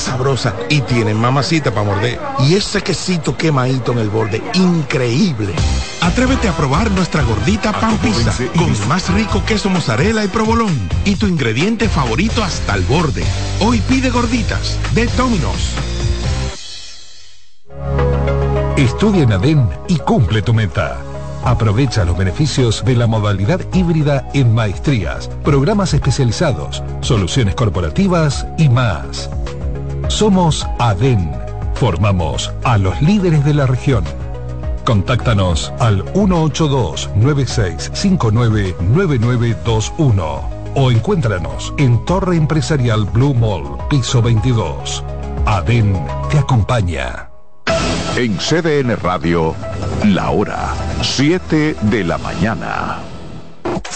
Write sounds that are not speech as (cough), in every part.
más sabrosa y tienen mamacita para morder. Y ese quesito quemadito en el borde, increíble. Atrévete a probar nuestra gordita pan pizza con el más rico queso mozzarella y provolón y tu ingrediente favorito hasta el borde. Hoy pide gorditas de Domino's. Estudia en ADEN y cumple tu meta. Aprovecha los beneficios de la modalidad híbrida en maestrías, programas especializados, soluciones corporativas y más. Somos ADEN. Formamos a los líderes de la región. Contáctanos al 182-9659-9921 o encuéntranos en Torre Empresarial Blue Mall, piso 22. ADEN te acompaña. En CDN Radio, la hora 7 de la mañana.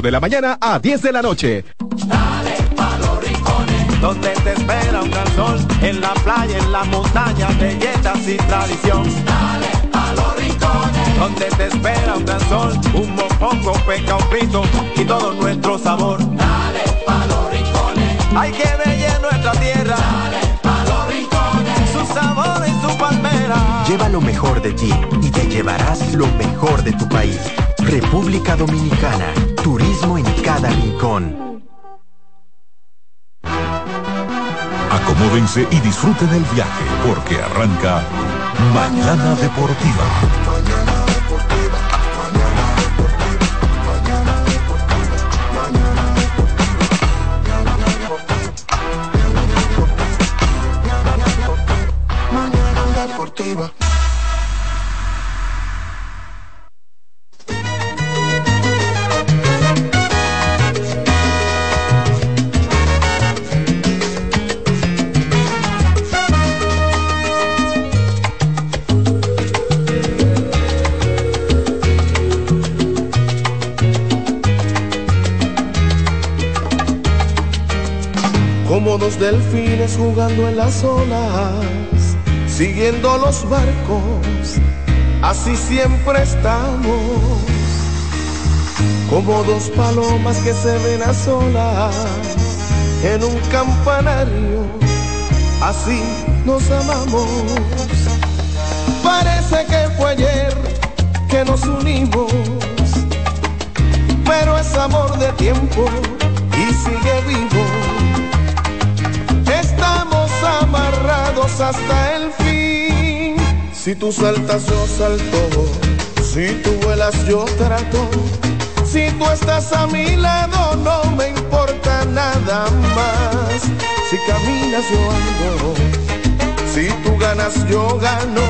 de la mañana a 10 de la noche. Dale pa los rincones, donde te espera un gran sol, en la playa, en la montaña, belletas y tradición. Dale pa los rincones, donde te espera un gran sol, un mopongo, peca, un pito y todo nuestro sabor. Dale pa los rincones, hay que bella nuestra tierra. Dale pa los rincones, su sabor y su palmera. Lleva lo mejor de ti y te llevarás lo mejor de tu país. República Dominicana, turismo en cada rincón. Acomódense y disfruten el viaje porque arranca Mañana Deportiva. Mañana deportiva. Dos delfines jugando en las olas, siguiendo los barcos, así siempre estamos, como dos palomas que se ven a solas en un campanario, así nos amamos. Parece que fue ayer que nos unimos, pero es amor de tiempo y sigue vivo hasta el fin. Si tú saltas, yo salto. Si tú vuelas, yo trato. Si tú estás a mi lado, no me importa nada más. Si caminas, yo ando. Si tú ganas, yo gano.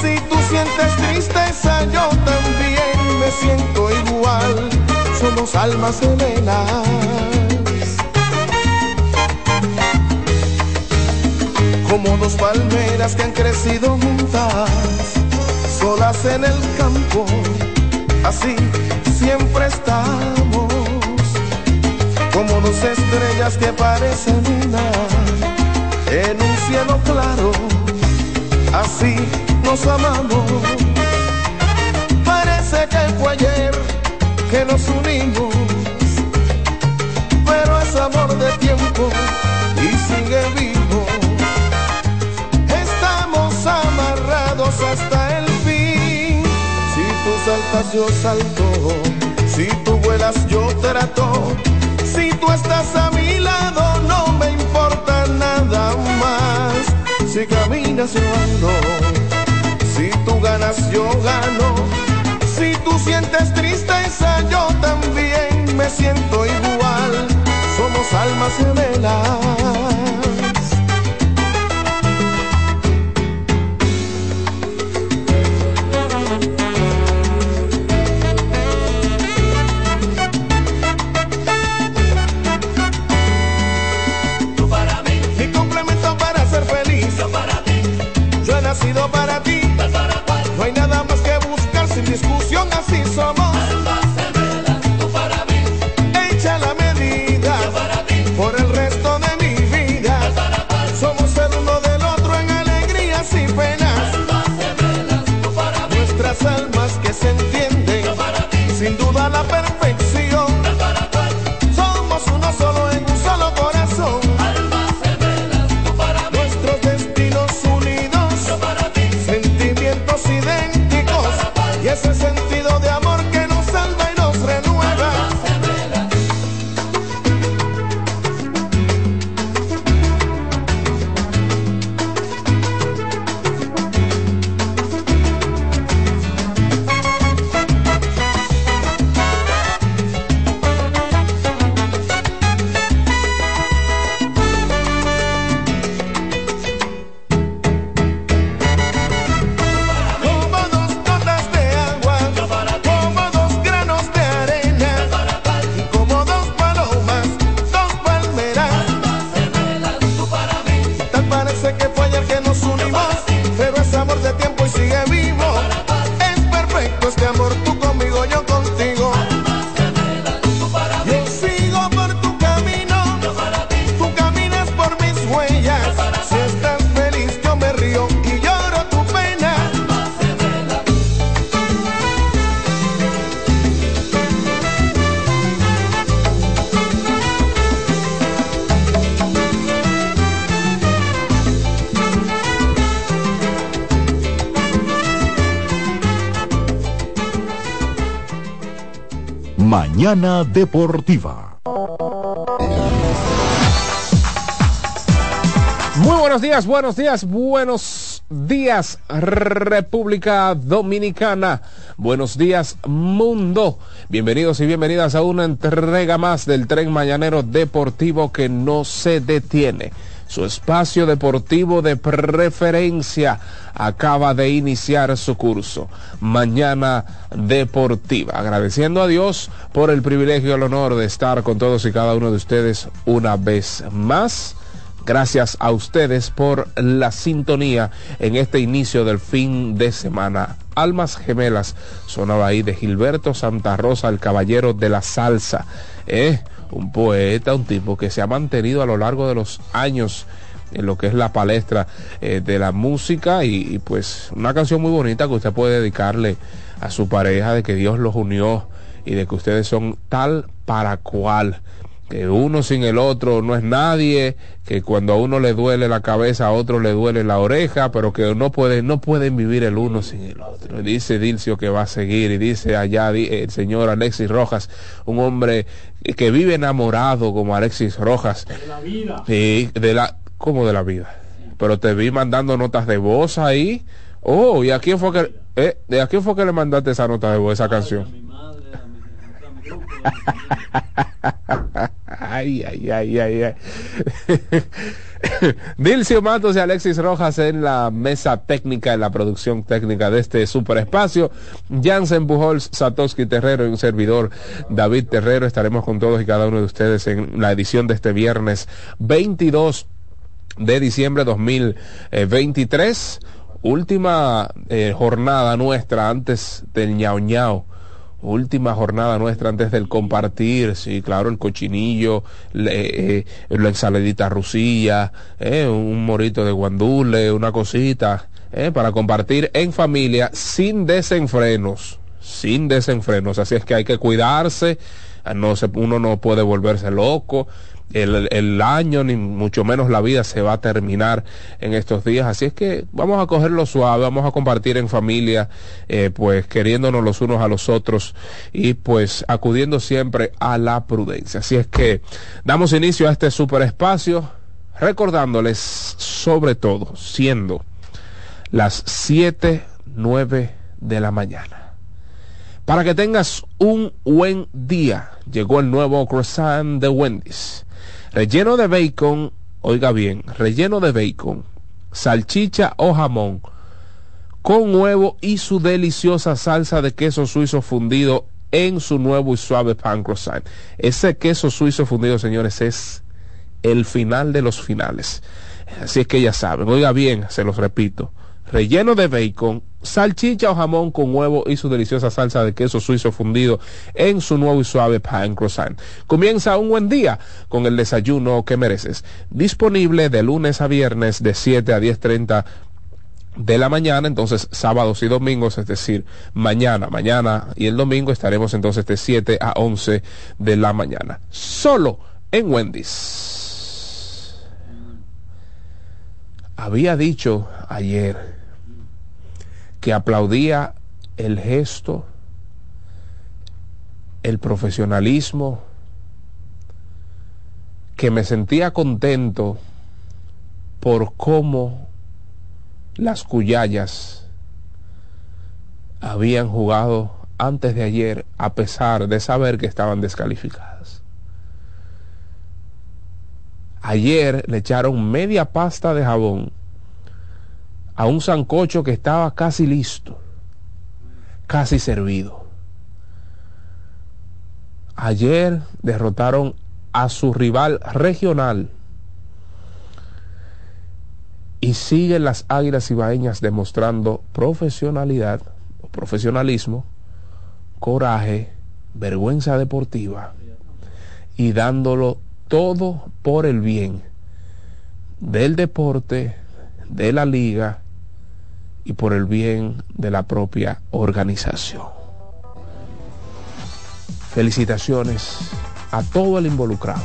Si tú sientes tristeza, yo también me siento igual. Somos almas gemelas. Como dos palmeras que han crecido juntas, solas en el campo, así siempre estamos, como dos estrellas que parecen una en un cielo claro, así nos amamos. Parece que fue ayer que nos unimos, pero es amor de tiempo yo salto. Si tú vuelas, yo trato. Si tú estás a mi lado, no me importa nada más. Si caminas, yo ando. Si tú ganas, yo gano. Si tú sientes tristeza, yo también me siento igual. Somos almas gemelas. Mañana Deportiva. Muy buenos días, buenos días, buenos días República Dominicana. Buenos días mundo. Bienvenidos y bienvenidas a una entrega más del tren mañanero deportivo que no se detiene. Su espacio deportivo de preferencia acaba de iniciar su curso. Mañana Deportiva. Agradeciendo a Dios por el privilegio y el honor de estar con todos y cada uno de ustedes una vez más. Gracias a ustedes por la sintonía en este inicio del fin de semana. Almas Gemelas sonaba ahí de Gilberto Santa Rosa, el caballero de la salsa. ¿eh? Un poeta, un tipo que se ha mantenido a lo largo de los años en lo que es la palestra eh, de la música y, y, pues una canción muy bonita que usted puede dedicarle a su pareja de que Dios los unió y de que ustedes son tal para cual que uno sin el otro no es nadie, que cuando a uno le duele la cabeza, a otro le duele la oreja, pero que no pueden, no pueden vivir el uno sin el otro. Dice Dilcio que va a seguir, y dice allá el señor Alexis Rojas, un hombre que vive enamorado como Alexis Rojas. De la vida. Sí, de la, ¿cómo de la vida? Pero te vi mandando notas de voz ahí. Oh, ¿y a quién fue que, eh, a quién fue que le mandaste esa nota de voz, esa canción? Ay, ay, ay, ay, ay. Dilcio Matos y Alexis Rojas en la mesa técnica, en la producción técnica de este super espacio. Jansen Bujols, Satoshi Terrero y un servidor David Terrero. Estaremos con todos y cada uno de ustedes en la edición de este viernes 22 de diciembre 2023. Última eh, jornada nuestra antes del ñao ñao última jornada nuestra antes del compartir, sí, claro, el cochinillo, le, eh, la ensaladita rusilla, eh, un morito de guandule, una cosita, eh, para compartir en familia sin desenfrenos, sin desenfrenos. Así es que hay que cuidarse, no uno no puede volverse loco, el, el, año, ni mucho menos la vida se va a terminar en estos días. Así es que vamos a cogerlo suave, vamos a compartir en familia, eh, pues queriéndonos los unos a los otros y pues acudiendo siempre a la prudencia. Así es que damos inicio a este super espacio recordándoles sobre todo siendo las siete, nueve de la mañana. Para que tengas un buen día, llegó el nuevo croissant de Wendy's Relleno de bacon, oiga bien, relleno de bacon, salchicha o jamón, con huevo y su deliciosa salsa de queso suizo fundido en su nuevo y suave pan croissant. Ese queso suizo fundido, señores, es el final de los finales. Así es que ya saben, oiga bien, se los repito, relleno de bacon, salchicha o jamón con huevo y su deliciosa salsa de queso suizo fundido en su nuevo y suave pan croissant. Comienza un buen día con el desayuno que mereces. Disponible de lunes a viernes de 7 a 10.30 de la mañana, entonces sábados y domingos, es decir, mañana, mañana y el domingo estaremos entonces de 7 a 11 de la mañana. Solo en Wendy's. Había dicho ayer que aplaudía el gesto, el profesionalismo, que me sentía contento por cómo las cuyayas habían jugado antes de ayer a pesar de saber que estaban descalificadas. Ayer le echaron media pasta de jabón a un sancocho que estaba casi listo, casi servido. Ayer derrotaron a su rival regional y siguen las águilas ibaeñas demostrando profesionalidad profesionalismo, coraje, vergüenza deportiva y dándolo todo por el bien del deporte, de la liga y por el bien de la propia organización. Felicitaciones a todo el involucrado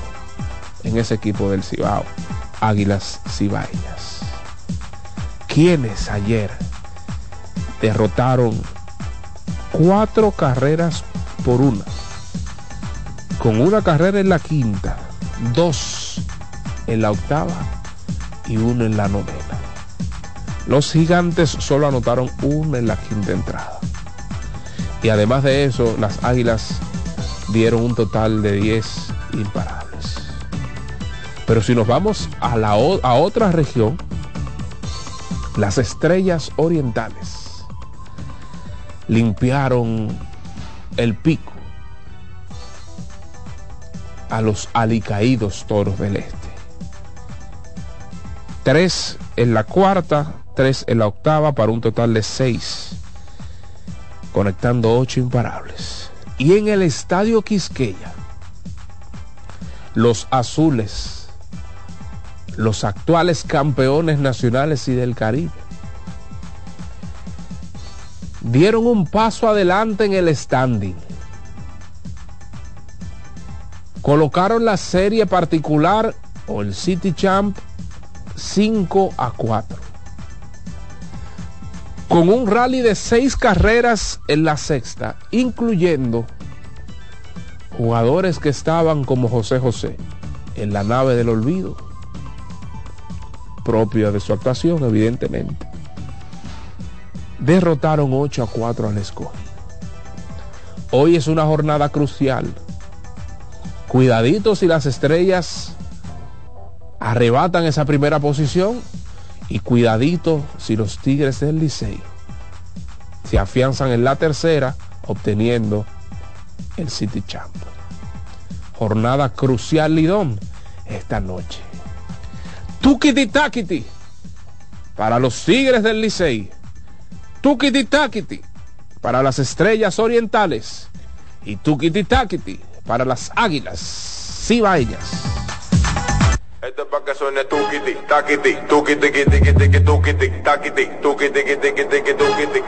en ese equipo del Cibao, Águilas Cibaeñas, quienes ayer derrotaron cuatro carreras por una con una carrera en la quinta, dos en la octava y uno en la novena. Los gigantes solo anotaron una en la quinta entrada. Y además de eso, las águilas dieron un total de 10 imparables. Pero si nos vamos a, la, a otra región, las estrellas orientales limpiaron el pico a los alicaídos toros del este. Tres en la cuarta, tres en la octava para un total de seis, conectando ocho imparables. Y en el estadio Quisqueya, los azules, los actuales campeones nacionales y del Caribe, dieron un paso adelante en el standing colocaron la serie particular o el City Champ 5 a 4. Con un rally de seis carreras en la sexta, incluyendo jugadores que estaban como José José en la nave del olvido, propia de su actuación, evidentemente. Derrotaron 8 a 4 al escogido. Hoy es una jornada crucial Cuidaditos si las estrellas arrebatan esa primera posición y cuidadito si los Tigres del Licey se afianzan en la tercera obteniendo el City Champ. Jornada crucial Lidón esta noche. Tukiti Takiti para los Tigres del Licey. Tukiti Takiti para las Estrellas Orientales y Tukiti Takiti para las águilas cibaeñas. Esto es para que suene tiqui, tuquiti, taquiti, tuquiti, tiqui, tiqui, tuquiti, taquiti, tuquiti, tiqui, tiqui, tuquiti,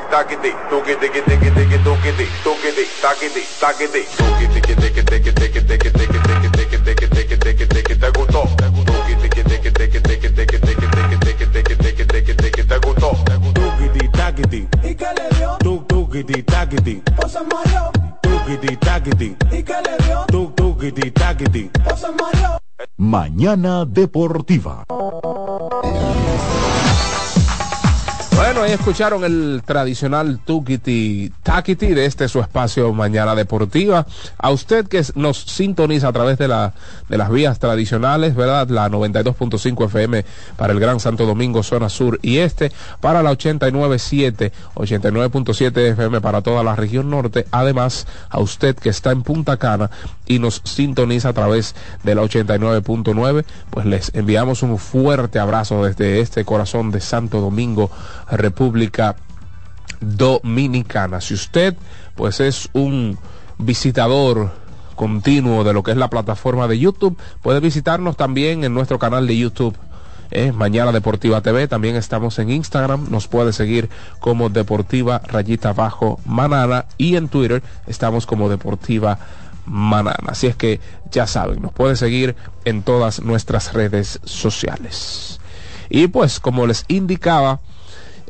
tuquiti, taquiti, taquiti, tuquiti, tiqui, tiqui, tiqui, tiqui, tiqui, tiqui, tiqui, tiqui, tiqui, tiqui, tiqui, tiqui, te gustó, tiqui, tiqui, tiqui, tiqui, tiqui, tiqui, tiqui, te gustó, tuquiti, taquiti, ¿y qué le dio? Tuquiti, taquiti, José Mario, tuquiti, taquiti, ¿y qué le dio? Tuquiti, taquiti, José Mario. Mañana Deportiva. Bueno, ahí escucharon el tradicional Tukiti Takiti de este su espacio Mañana Deportiva. A usted que nos sintoniza a través de, la, de las vías tradicionales, ¿verdad? La 92.5 FM para el Gran Santo Domingo, zona sur y este, para la 89.7, 89.7 FM para toda la región norte. Además, a usted que está en Punta Cana y nos sintoniza a través de la 89.9, pues les enviamos un fuerte abrazo desde este corazón de Santo Domingo República Dominicana. Si usted pues es un visitador continuo de lo que es la plataforma de YouTube, puede visitarnos también en nuestro canal de YouTube. es Mañana Deportiva TV, también estamos en Instagram, nos puede seguir como Deportiva Rayita Bajo Manana y en Twitter estamos como Deportiva Manana. Así es que ya saben, nos puede seguir en todas nuestras redes sociales. Y pues como les indicaba,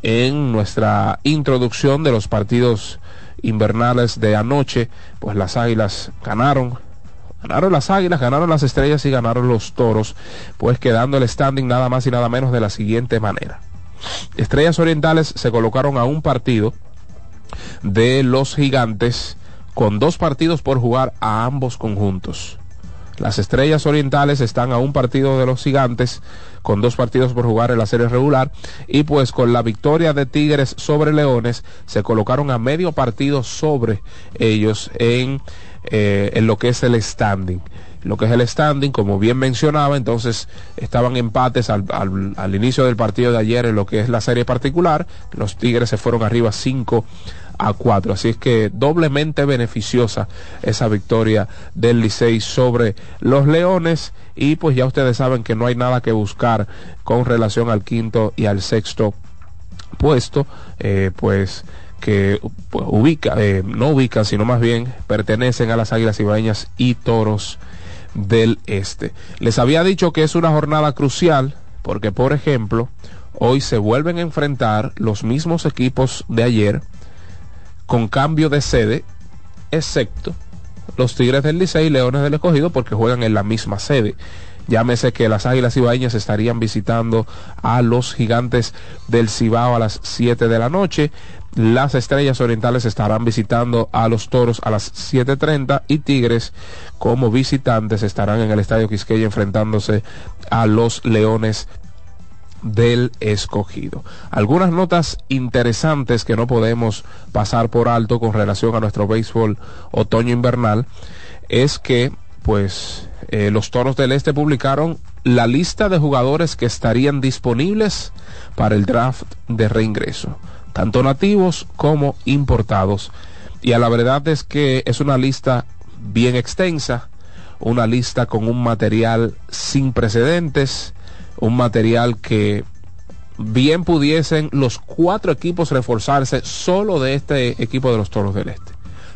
en nuestra introducción de los partidos invernales de anoche, pues las águilas ganaron. Ganaron las águilas, ganaron las estrellas y ganaron los toros, pues quedando el standing nada más y nada menos de la siguiente manera. Estrellas Orientales se colocaron a un partido de los gigantes con dos partidos por jugar a ambos conjuntos. Las Estrellas Orientales están a un partido de los Gigantes con dos partidos por jugar en la serie regular y pues con la victoria de Tigres sobre Leones se colocaron a medio partido sobre ellos en, eh, en lo que es el standing. Lo que es el standing, como bien mencionaba, entonces estaban empates al, al, inicio del partido de ayer en lo que es la serie particular, los Tigres se fueron arriba 5 a 4. Así es que doblemente beneficiosa esa victoria del Licey sobre los Leones. Y pues ya ustedes saben que no hay nada que buscar con relación al quinto y al sexto puesto. Eh, pues que pues, ubica, eh, no ubican, sino más bien pertenecen a las Águilas Ibaeñas y Toros del Este. Les había dicho que es una jornada crucial porque, por ejemplo, hoy se vuelven a enfrentar los mismos equipos de ayer con cambio de sede, excepto los Tigres del Licey y Leones del Escogido porque juegan en la misma sede. Llámese que las Águilas Ibaeñas estarían visitando a los Gigantes del Cibao a las 7 de la noche. Las Estrellas Orientales estarán visitando a los Toros a las 7.30 y Tigres como visitantes estarán en el Estadio Quisqueya enfrentándose a los Leones del escogido. Algunas notas interesantes que no podemos pasar por alto con relación a nuestro béisbol otoño invernal es que pues eh, los Toros del Este publicaron la lista de jugadores que estarían disponibles para el draft de reingreso, tanto nativos como importados. Y a la verdad es que es una lista bien extensa, una lista con un material sin precedentes, un material que bien pudiesen los cuatro equipos reforzarse solo de este equipo de los Toros del Este.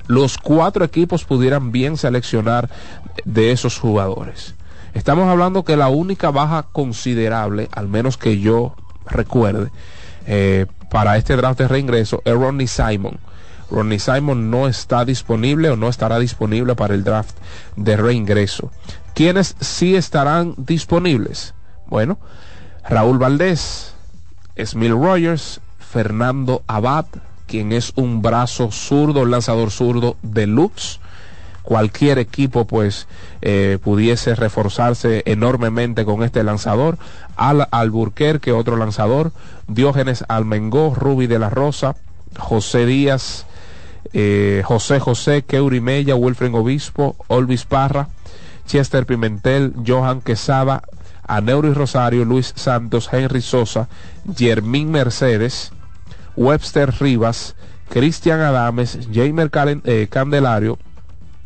Los cuatro equipos pudieran bien seleccionar de esos jugadores. Estamos hablando que la única baja considerable, al menos que yo recuerde, eh, para este draft de reingreso es Ronnie Simon. Ronnie Simon no está disponible o no estará disponible para el draft de reingreso. ¿Quiénes sí estarán disponibles? Bueno, Raúl Valdés, Smil Rogers, Fernando Abad, quien es un brazo zurdo, lanzador zurdo deluxe cualquier equipo pues eh, pudiese reforzarse enormemente con este lanzador. Al Alburquerque, otro lanzador. Diógenes Almengó, Ruby de la Rosa, José Díaz, eh, José José, Keuri Mella, Wilfred Obispo, Olvis Parra, Chester Pimentel, Johan Quesada, Aneuri Rosario, Luis Santos, Henry Sosa, Germín Mercedes, Webster Rivas, Cristian Adames, Jamer eh, Candelario,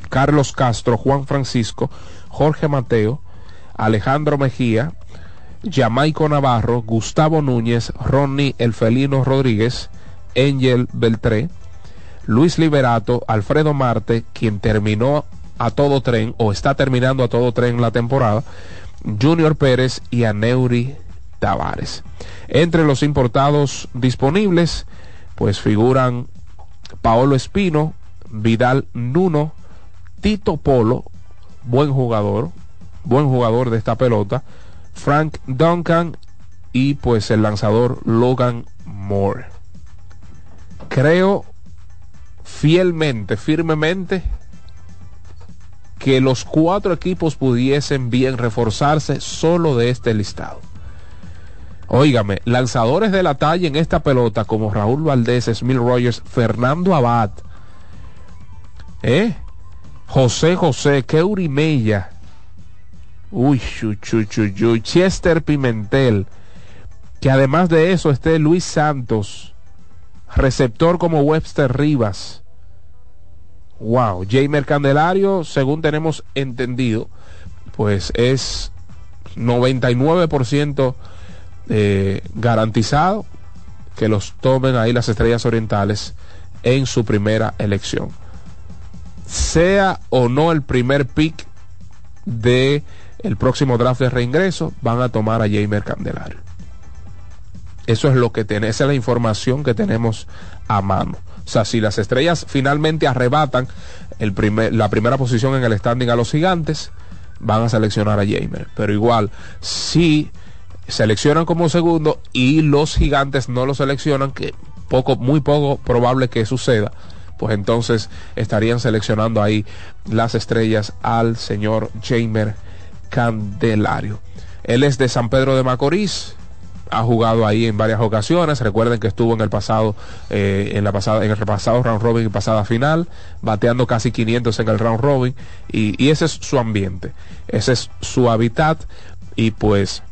Carlos Castro, Juan Francisco, Jorge Mateo, Alejandro Mejía, Jamaico Navarro, Gustavo Núñez, Ronnie Elfelino Rodríguez, Angel Beltré, Luis Liberato, Alfredo Marte, quien terminó a todo tren o está terminando a todo tren la temporada, Junior Pérez y Aneuri Tavares. Entre los importados disponibles, pues figuran Paolo Espino, Vidal Nuno, Tito Polo, buen jugador, buen jugador de esta pelota, Frank Duncan y pues el lanzador Logan Moore. Creo fielmente, firmemente, que los cuatro equipos pudiesen bien reforzarse solo de este listado. Óigame, lanzadores de la talla en esta pelota como Raúl Valdés, Smil Rogers, Fernando Abad, ¿eh? José José, Keuri Mella, uy, Chester Pimentel, que además de eso esté Luis Santos, receptor como Webster Rivas. Wow, Jamer Candelario, según tenemos entendido, pues es 99% eh, garantizado que los tomen ahí las estrellas orientales en su primera elección sea o no el primer pick de el próximo draft de reingreso, van a tomar a Jamer Candelario. Eso es lo que tiene, esa es la información que tenemos a mano. O sea, si las estrellas finalmente arrebatan el primer, la primera posición en el standing a los gigantes, van a seleccionar a Jamer. Pero igual, si seleccionan como segundo y los gigantes no lo seleccionan, que poco, muy poco probable que suceda, pues entonces estarían seleccionando ahí las estrellas al señor Jamer Candelario. Él es de San Pedro de Macorís, ha jugado ahí en varias ocasiones. Recuerden que estuvo en el pasado, eh, en la pasada, en el pasado round robin y pasada final, bateando casi 500 en el round robin. Y, ese es su ambiente, ese es su hábitat. Y pues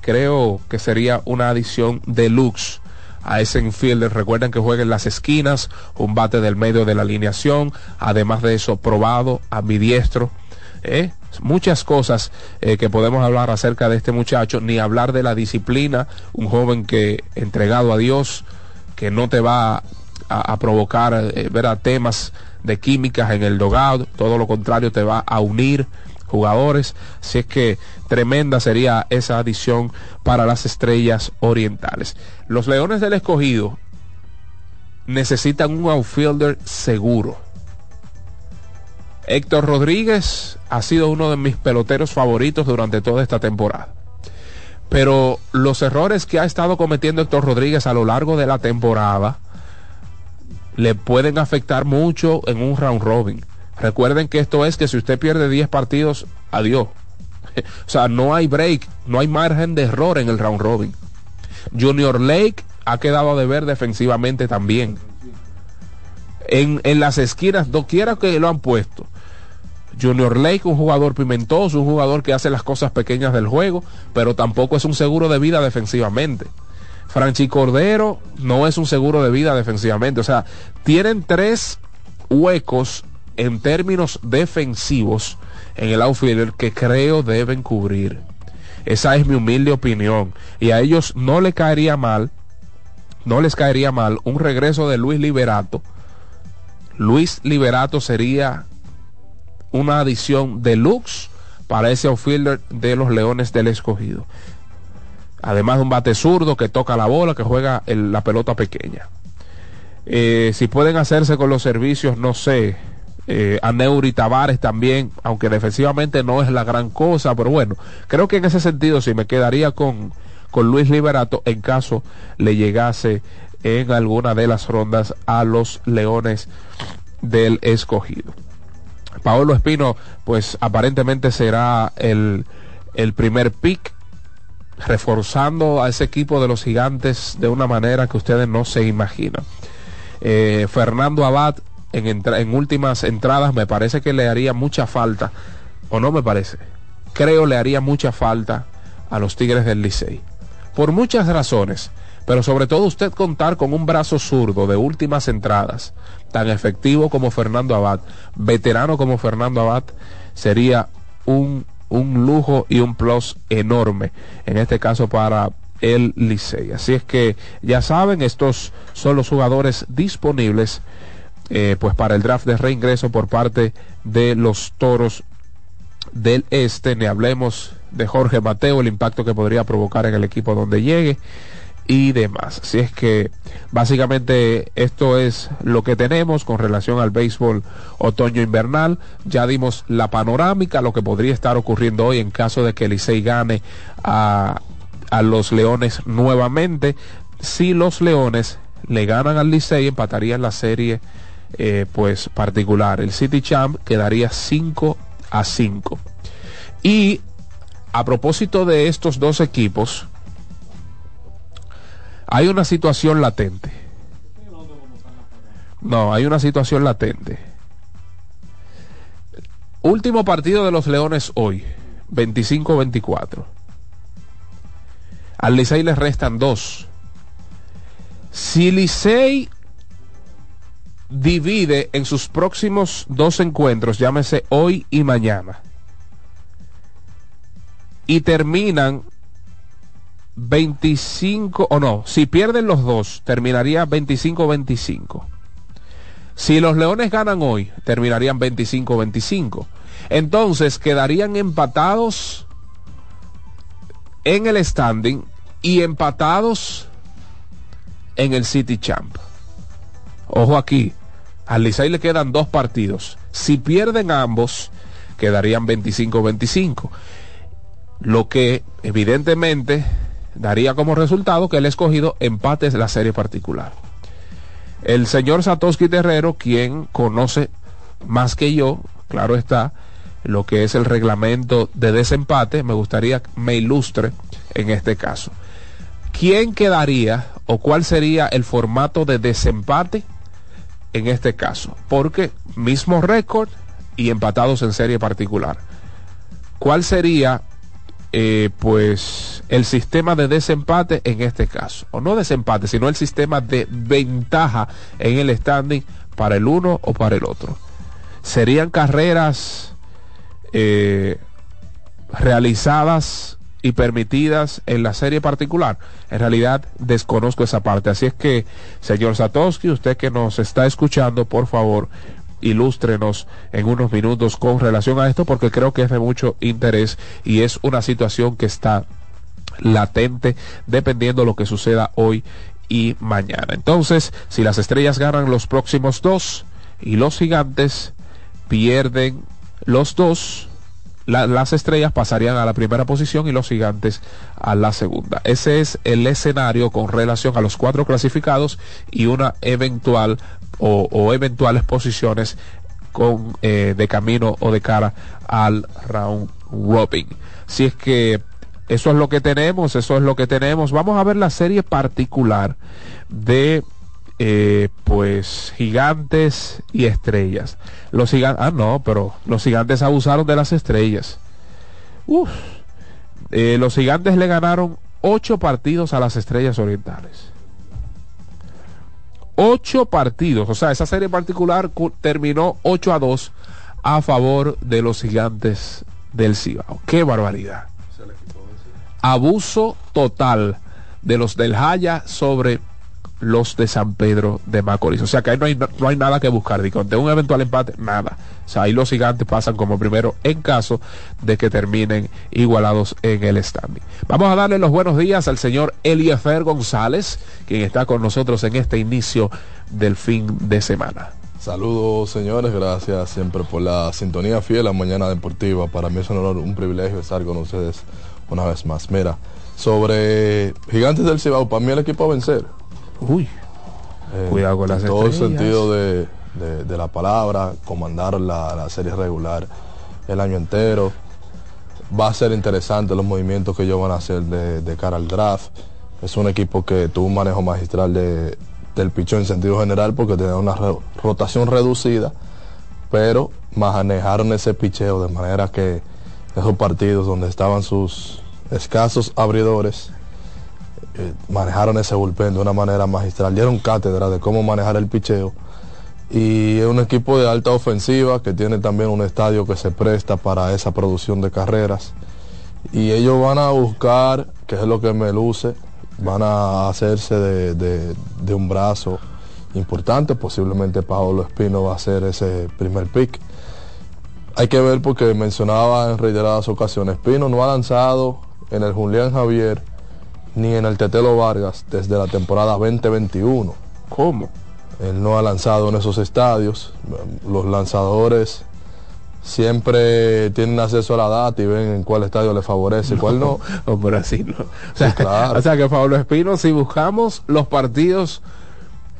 creo que sería una adición deluxe a ese infielder. Recuerden que juega en las esquinas, un bate del medio de la alineación, además de eso probado, ambidiestro. ¿Eh? Muchas cosas eh, que podemos hablar acerca de este muchacho, ni hablar de la disciplina, un joven que entregado a Dios, que no te va a, provocar eh, temas de químicas en el dogado, todo lo contrario te va a unir jugadores. Así es que tremenda sería esa adición para las estrellas orientales. Los Leones del Escogido necesitan un outfielder seguro. Héctor Rodríguez ha sido uno de mis peloteros favoritos durante toda esta temporada. Pero los errores que ha estado cometiendo Héctor Rodríguez a lo largo de la temporada le pueden afectar mucho en un round robin. Recuerden que esto es que si usted pierde 10 partidos, adiós. (laughs) o sea, no hay break, no hay margen de error en el round robin. Junior Lake ha quedado a deber defensivamente también. En, en las esquinas, quiera que lo han puesto. Junior Lake, un jugador pimentoso, un jugador que hace las cosas pequeñas del juego, pero tampoco es un seguro de vida defensivamente. Franchi Cordero no es un seguro de vida defensivamente. O sea, tienen tres huecos en términos defensivos en el outfielder que creo deben cubrir. Esa es mi humilde opinión. Y a ellos no les caería mal, no les caería mal un regreso de Luis Liberato. Luis Liberato sería una adición deluxe para ese outfielder de los Leones del Escogido. Además de un bate zurdo que toca la bola, que juega la pelota pequeña. Eh, si pueden hacerse con los servicios, no sé, eh, a Neuri Tavares también, aunque defensivamente no es la gran cosa, pero bueno, creo que en ese sentido sí me quedaría con, con Luis Liberato en caso le llegase en alguna de las rondas a los Leones del escogido. Paolo Espino, pues aparentemente será el, el primer pick, reforzando a ese equipo de los gigantes de una manera que ustedes no se imaginan. Eh, Fernando Abad en, últimas entradas me parece que le haría mucha falta, o no me parece, creo le haría mucha falta a los Tigres del Licey. Por muchas razones, pero sobre todo usted contar con un brazo zurdo de últimas entradas, tan efectivo como Fernando Abad, veterano como Fernando Abad, sería un, un lujo y un plus enorme, en este caso para el Licey. Así es que ya saben, estos son los jugadores disponibles eh, pues para el draft de reingreso por parte de los toros del este. Ni hablemos de Jorge Mateo, el impacto que podría provocar en el equipo donde llegue y demás. Así es que básicamente esto es lo que tenemos con relación al béisbol otoño-invernal. Ya dimos la panorámica, lo que podría estar ocurriendo hoy en caso de que Licey gane a, a los Leones nuevamente. Si los Leones le ganan al Licey, empatarían la serie eh, pues particular. El City Champ quedaría 5 a 5. Y a propósito de estos dos equipos, hay una situación latente. No, hay una situación latente. Último partido de los Leones hoy, 25-24. Al Licey les restan dos. Si Licey divide en sus próximos dos encuentros, llámese hoy y mañana, y terminan 25, o no, si pierden los dos, terminaría 25-25. Si los Leones ganan hoy, terminarían 25-25. Entonces quedarían empatados en el standing y empatados en el City Champ. Ojo aquí, al Licey le quedan dos partidos. Si pierden ambos, quedarían 25-25. Lo que evidentemente daría como resultado que el escogido empate la serie particular. El señor Satoshi Terrero, quien conoce más que yo, claro está, lo que es el reglamento de desempate, me gustaría que me ilustre en este caso. ¿Quién quedaría o cuál sería el formato de desempate en este caso, porque mismo récord y empatados en serie particular. ¿Cuál sería, eh, pues, el sistema de desempate en este caso? O no desempate, sino el sistema de ventaja en el standing para el uno o para el otro. Serían carreras eh, realizadas y permitidas en la serie particular. En realidad desconozco esa parte. Así es que, señor Satoshi, usted que nos está escuchando, por favor, ilústrenos en unos minutos con relación a esto, porque creo que es de mucho interés y es una situación que está latente dependiendo de lo que suceda hoy y mañana. Entonces, si las estrellas ganan los próximos dos y los gigantes pierden los dos, la- las estrellas pasarían a la primera posición y los gigantes a la segunda. Ese es el escenario con relación a los cuatro clasificados y una eventual o, eventuales posiciones con eh, de camino o de cara al round robin. Si es que eso es lo que tenemos, eso es lo que tenemos. Vamos a ver la serie particular de eh, pues gigantes y estrellas. Los gigantes, ah no, pero los gigantes abusaron de las estrellas. Uf. Eh, los gigantes le ganaron ocho partidos a las estrellas orientales. Ocho partidos, o sea, esa serie particular cu- terminó 8 a 2 a favor de los gigantes del Cibao. ¡Qué barbaridad! Abuso total de los del Jaya sobre los de San Pedro de Macorís. O sea que ahí no hay, no hay nada que buscar. De un eventual empate, nada. O sea, ahí los gigantes pasan como primero en caso de que terminen igualados en el standing. Vamos a darle los buenos días al señor Eliefer González, quien está con nosotros en este inicio del fin de semana. Saludos señores, gracias siempre por la sintonía fiel a Mañana Deportiva. Para mí es un honor, un privilegio estar con ustedes una vez más. Mira, sobre Gigantes del Cibao, para mí el equipo a vencer. Uy, Eh, cuidado con las en todo el sentido de, de- de la palabra, comandar la, la serie regular el año entero. Va a ser interesante los movimientos que ellos van a hacer de, de cara al draft. Es un equipo que tuvo un manejo magistral de, del pichón en sentido general porque tenía una re- rotación reducida, pero manejaron ese picheo de manera que esos partidos donde estaban sus escasos abridores eh, manejaron ese bullpen de una manera magistral, dieron cátedra de cómo manejar el picheo. Y es un equipo de alta ofensiva que tiene también un estadio que se presta para esa producción de carreras. Y ellos van a buscar, que es lo que me luce, van a hacerse de, de- un brazo importante. Posiblemente Paolo Espino va a ser ese primer pick. Hay que ver porque mencionaba en reiteradas ocasiones, Espino no ha lanzado en el Julián Javier ni en el Tetelo Vargas desde la temporada 2021. ¿Cómo? Él no ha lanzado en esos estadios. Los lanzadores siempre tienen acceso a la data y ven en cuál estadio les favorece y cuál no. (laughs) Hombre, así no. O sea, claro. o sea que Pablo Espino, si buscamos los partidos,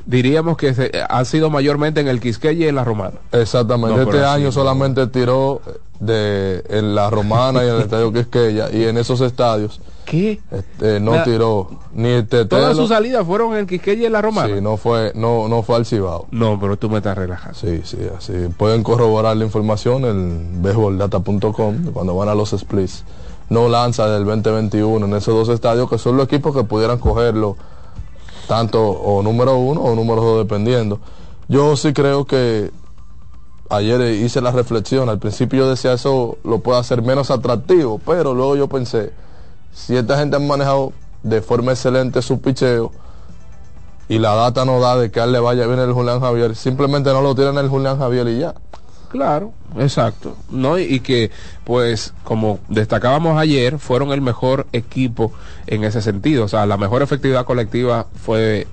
diríamos que se- han sido mayormente en el Quisqueya y en la Romana. Exactamente. No, este año no. solamente tiró de en la Romana y en el estadio Quisqueya y en esos estadios ¿Qué? este, no tiró ni el Tetelo. Todas sus salidas fueron en el Quisqueya y en la Romana. Sí, no fue no no fue al Cibao. No, pero tú me estás relajando. Sí, sí, así. Pueden corroborar la información en baseballdata.com cuando van a los splits. No lanza del 2021 en esos dos estadios que son los equipos que pudieran cogerlo tanto o número uno o número dos dependiendo. Yo sí creo que ayer hice la reflexión, al principio yo decía eso lo puede hacer menos atractivo, pero luego yo pensé, si esta gente ha manejado de forma excelente su picheo, y la data no da de que a él le vaya bien el Julián Javier, simplemente no lo tiran el Julián Javier y ya. Claro, exacto. ¿No? Y, y que, pues, como destacábamos ayer, fueron el mejor equipo en ese sentido. O sea, la mejor efectividad colectiva fue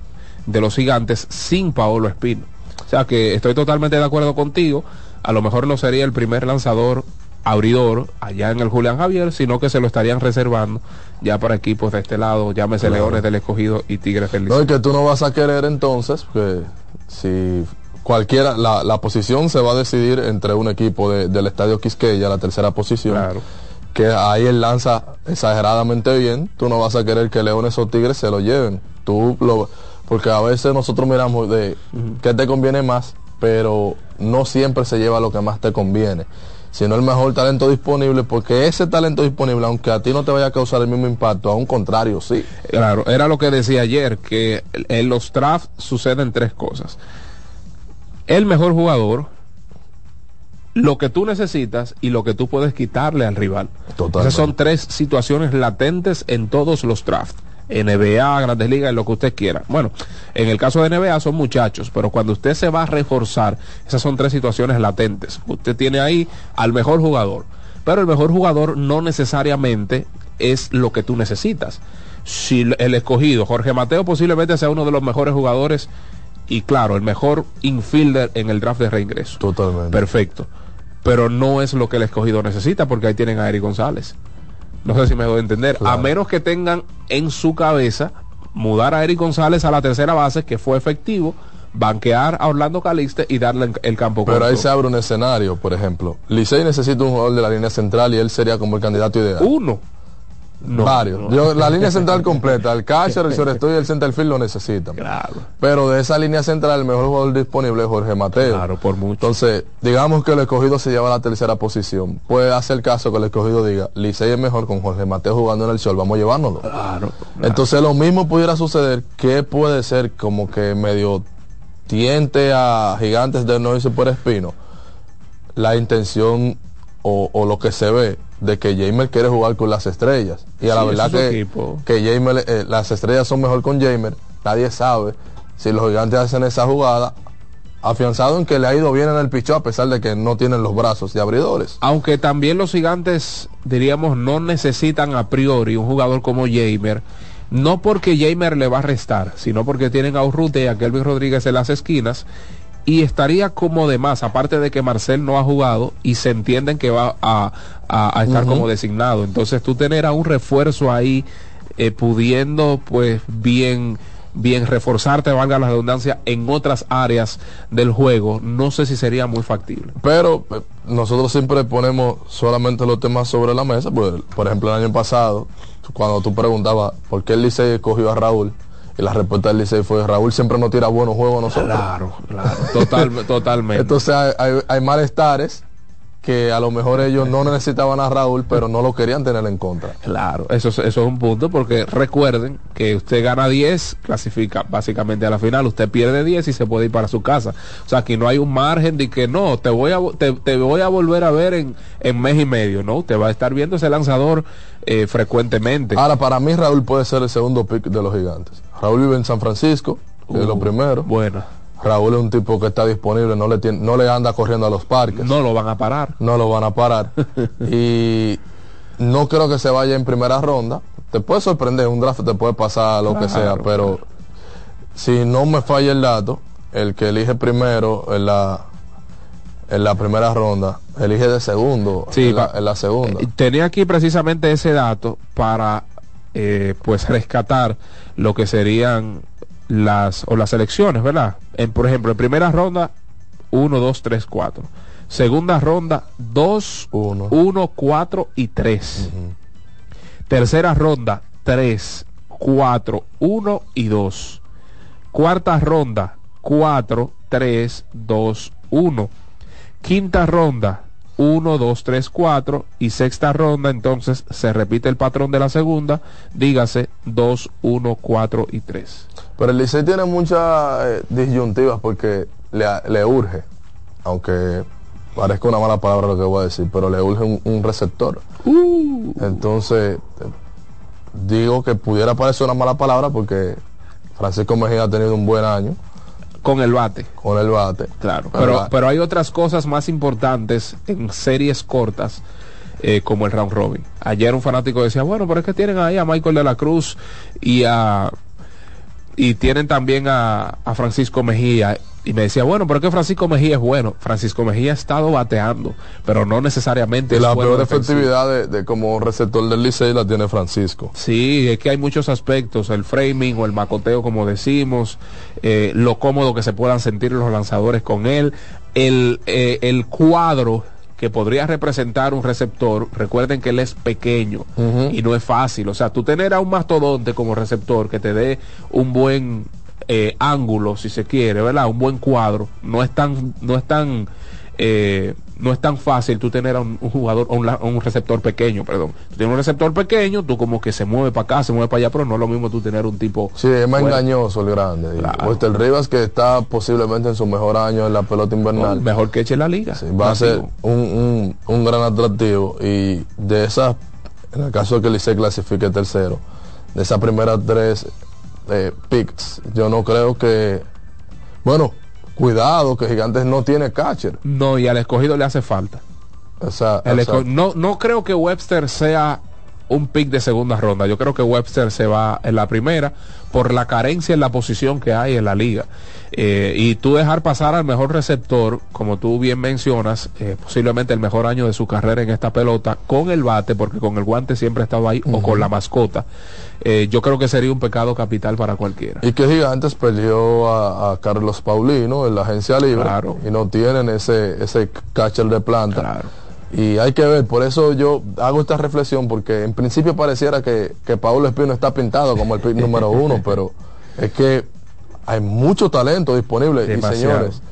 de los gigantes sin Paolo Espino. O sea que estoy totalmente de acuerdo contigo. A lo mejor no sería el primer lanzador abridor allá en el Julián Javier, sino que se lo estarían reservando ya para equipos de este lado, llámese Claro. Leones del Escogido y Tigres del No, y que tú no vas a querer entonces, que si cualquiera, la, la posición se va a decidir entre un equipo de- del Estadio Quisqueya, la tercera posición, Claro. que ahí él lanza exageradamente bien, tú no vas a querer que Leones o Tigres se lo lleven. Tú lo, porque a veces nosotros miramos de qué te conviene más, pero no siempre se lleva lo que más te conviene, sino el mejor talento disponible, porque ese talento disponible, aunque a ti no te vaya a causar el mismo impacto, a un contrario, sí. Claro, era lo que decía ayer, que en los drafts suceden tres cosas. El mejor jugador, lo que tú necesitas y lo que tú puedes quitarle al rival. Totalmente. Esas son tres situaciones latentes en todos los drafts. NBA, Grandes Ligas, lo que usted quiera. Bueno, en el caso de NBA son muchachos, pero cuando usted se va a reforzar, esas son tres situaciones latentes. Usted tiene ahí al mejor jugador, pero el mejor jugador no necesariamente es lo que tú necesitas. Si el escogido, Jorge Mateo, posiblemente sea uno de los mejores jugadores y claro, el mejor infielder en el draft de reingreso. Totalmente. Perfecto. pero no es lo que el escogido necesita porque ahí tienen a Eric González. No sé si me doy a entender. A menos que tengan en su cabeza mudar a Eric González a la tercera base, que fue efectivo, banquear a Orlando Calixte y darle el campo Pero ahí se abre un escenario, por ejemplo. Licey necesita un jugador de la línea central y él sería como el candidato ideal. Uno. Varios. Yo, la línea central completa, el catcher, el shortstop y el centerfield lo necesitan. Claro. Pero de esa línea central, el mejor jugador disponible es Jorge Mateo. Claro, por mucho. Entonces, digamos que el escogido se lleva a la tercera posición. Puede hacer caso que el escogido diga, Licey es mejor con Jorge Mateo jugando en el sol, vamos a llevárnoslo. Claro, Entonces, lo mismo pudiera suceder que puede ser como que medio tiente a gigantes de no irse por espino. La intención o, o lo que se ve de que Jamer quiere jugar con las estrellas. Y a la verdad que, que Jamer, eh, las estrellas son mejor con Jamer. Nadie sabe si los gigantes hacen esa jugada afianzado en que le ha ido bien en el pichó a pesar de que no tienen los brazos de abridores. Aunque también los gigantes, diríamos, no necesitan a priori un jugador como Jamer. No porque Jamer le va a restar, sino porque tienen a Urrutia y a Kelvin Rodríguez en las esquinas. Y estaría como de más, aparte de que Marcel no ha jugado y se entienden que va a, a- a estar como designado. Entonces tú tener a un refuerzo ahí eh, pudiendo pues bien bien reforzarte, valga la redundancia, en otras áreas del juego, no sé si sería muy factible. Pero eh, nosotros siempre ponemos solamente los temas sobre la mesa. Por, por ejemplo, el año pasado, cuando tú preguntabas por qué el Licey escogió a Raúl, y la respuesta del Licey fue, Raúl siempre nos tira buenos juegos a nosotros. Claro, claro. Total, (laughs) totalmente. Entonces hay, hay- hay malestares que a lo mejor ellos no necesitaban a Raúl, pero no lo querían tener en contra. Claro, eso, es- eso es un punto porque recuerden que usted gana 10, clasifica básicamente a la final, usted pierde 10 y se puede ir para su casa. O sea, aquí no hay un margen de que no, te voy a, te, te voy a volver a ver en, en mes y medio, ¿no? Usted va a estar viendo ese lanzador eh, frecuentemente. Ahora, para mí Raúl puede ser el segundo pick de los gigantes. Raúl vive en San Francisco, que es lo Uh, primero. Bueno, Raúl es un tipo que está disponible, no le, tiene- no le anda corriendo a los parques. no lo van a parar. no lo van a parar. (laughs) y no creo que se vaya en primera ronda. Te puede sorprender, un draft te puede pasar lo que sea, Claro, pero si no me falla el dato, el que elige primero en la en la primera ronda, elige de segundo Sí, en, la, en la segunda. Eh, Tenía aquí precisamente ese dato para eh, pues rescatar lo que serían las o las elecciones, ¿verdad? En, por ejemplo, en primera ronda 1, 2, 3, 4. Segunda ronda 2, Uno. 1, 4 y 3. Tercera ronda 3, 4, 1 y 2. Cuarta ronda 4, 3, 2, 1. Quinta ronda 1, 2, 3, 4. Y sexta ronda entonces se repite el patrón de la segunda. Dígase 2, 1, 4 y 3. Pero el Licey tiene muchas eh, disyuntivas porque le, le urge, aunque parezca una mala palabra lo que voy a decir, pero le urge un, un receptor. Entonces, eh, digo que pudiera parecer una mala palabra porque Francisco Mejía ha tenido un buen año Con el bate. con el bate. Claro, Pero pero hay otras cosas más importantes en series cortas eh, como el round robin. Ayer un fanático decía, bueno, pero es que tienen ahí a Michael de la Cruz y a y tienen también a, a Francisco Mejía. Y me decía, bueno, pero es que Francisco Mejía es bueno. Francisco Mejía ha estado bateando, pero no necesariamente Y es la bueno peor defensivo. efectividad de, de como receptor del Licey la tiene Francisco. Sí, es que hay muchos aspectos, el framing o el macoteo como decimos, eh, lo cómodo que se puedan sentir los lanzadores con él, el, eh, el cuadro que podría representar un receptor, recuerden que él es pequeño y no es fácil, o sea, tú tener a un mastodonte como receptor que te dé un buen eh, ángulo, si se quiere, ¿verdad? Un buen cuadro, no es tan, no es tan eh, no es tan fácil tú tener a un, un jugador o un, un receptor pequeño, perdón. Tú tienes un receptor pequeño, tú como que se mueve para acá, se mueve para allá, pero no es lo mismo tú tener un tipo. Sí, es más Bueno. engañoso el grande. Claro. Wester Rivas que está posiblemente en su mejor año en la pelota invernal. mejor que eche la liga. Sí, va a ser un, un- un gran atractivo y de esas, en el caso de que el Licey clasifique tercero, de esas primeras tres eh, picks, yo no creo que, bueno, cuidado que Gigantes no tiene catcher. No, y al escogido le hace falta. O sea, El o sea, esco- no, no creo que Webster sea un pick de segunda ronda. Yo creo que Webster se va en la primera por la carencia en la posición que hay en la liga. Eh, y tú dejar pasar al mejor receptor, como tú bien mencionas, eh, posiblemente el mejor año de su carrera en esta pelota, con el bate, porque con el guante siempre ha estado ahí, o con la mascota, eh, yo creo que sería un pecado capital para cualquiera. Y que Gigantes perdió a, a Carlos Paulino en la agencia libre Claro. y no tienen ese, ese catcher de planta. Claro. Y hay que ver, por eso yo hago esta reflexión, porque en principio pareciera que, que Espino está pintado como el pick número uno, (laughs) pero es que hay mucho talento disponible Demasiado. y señores,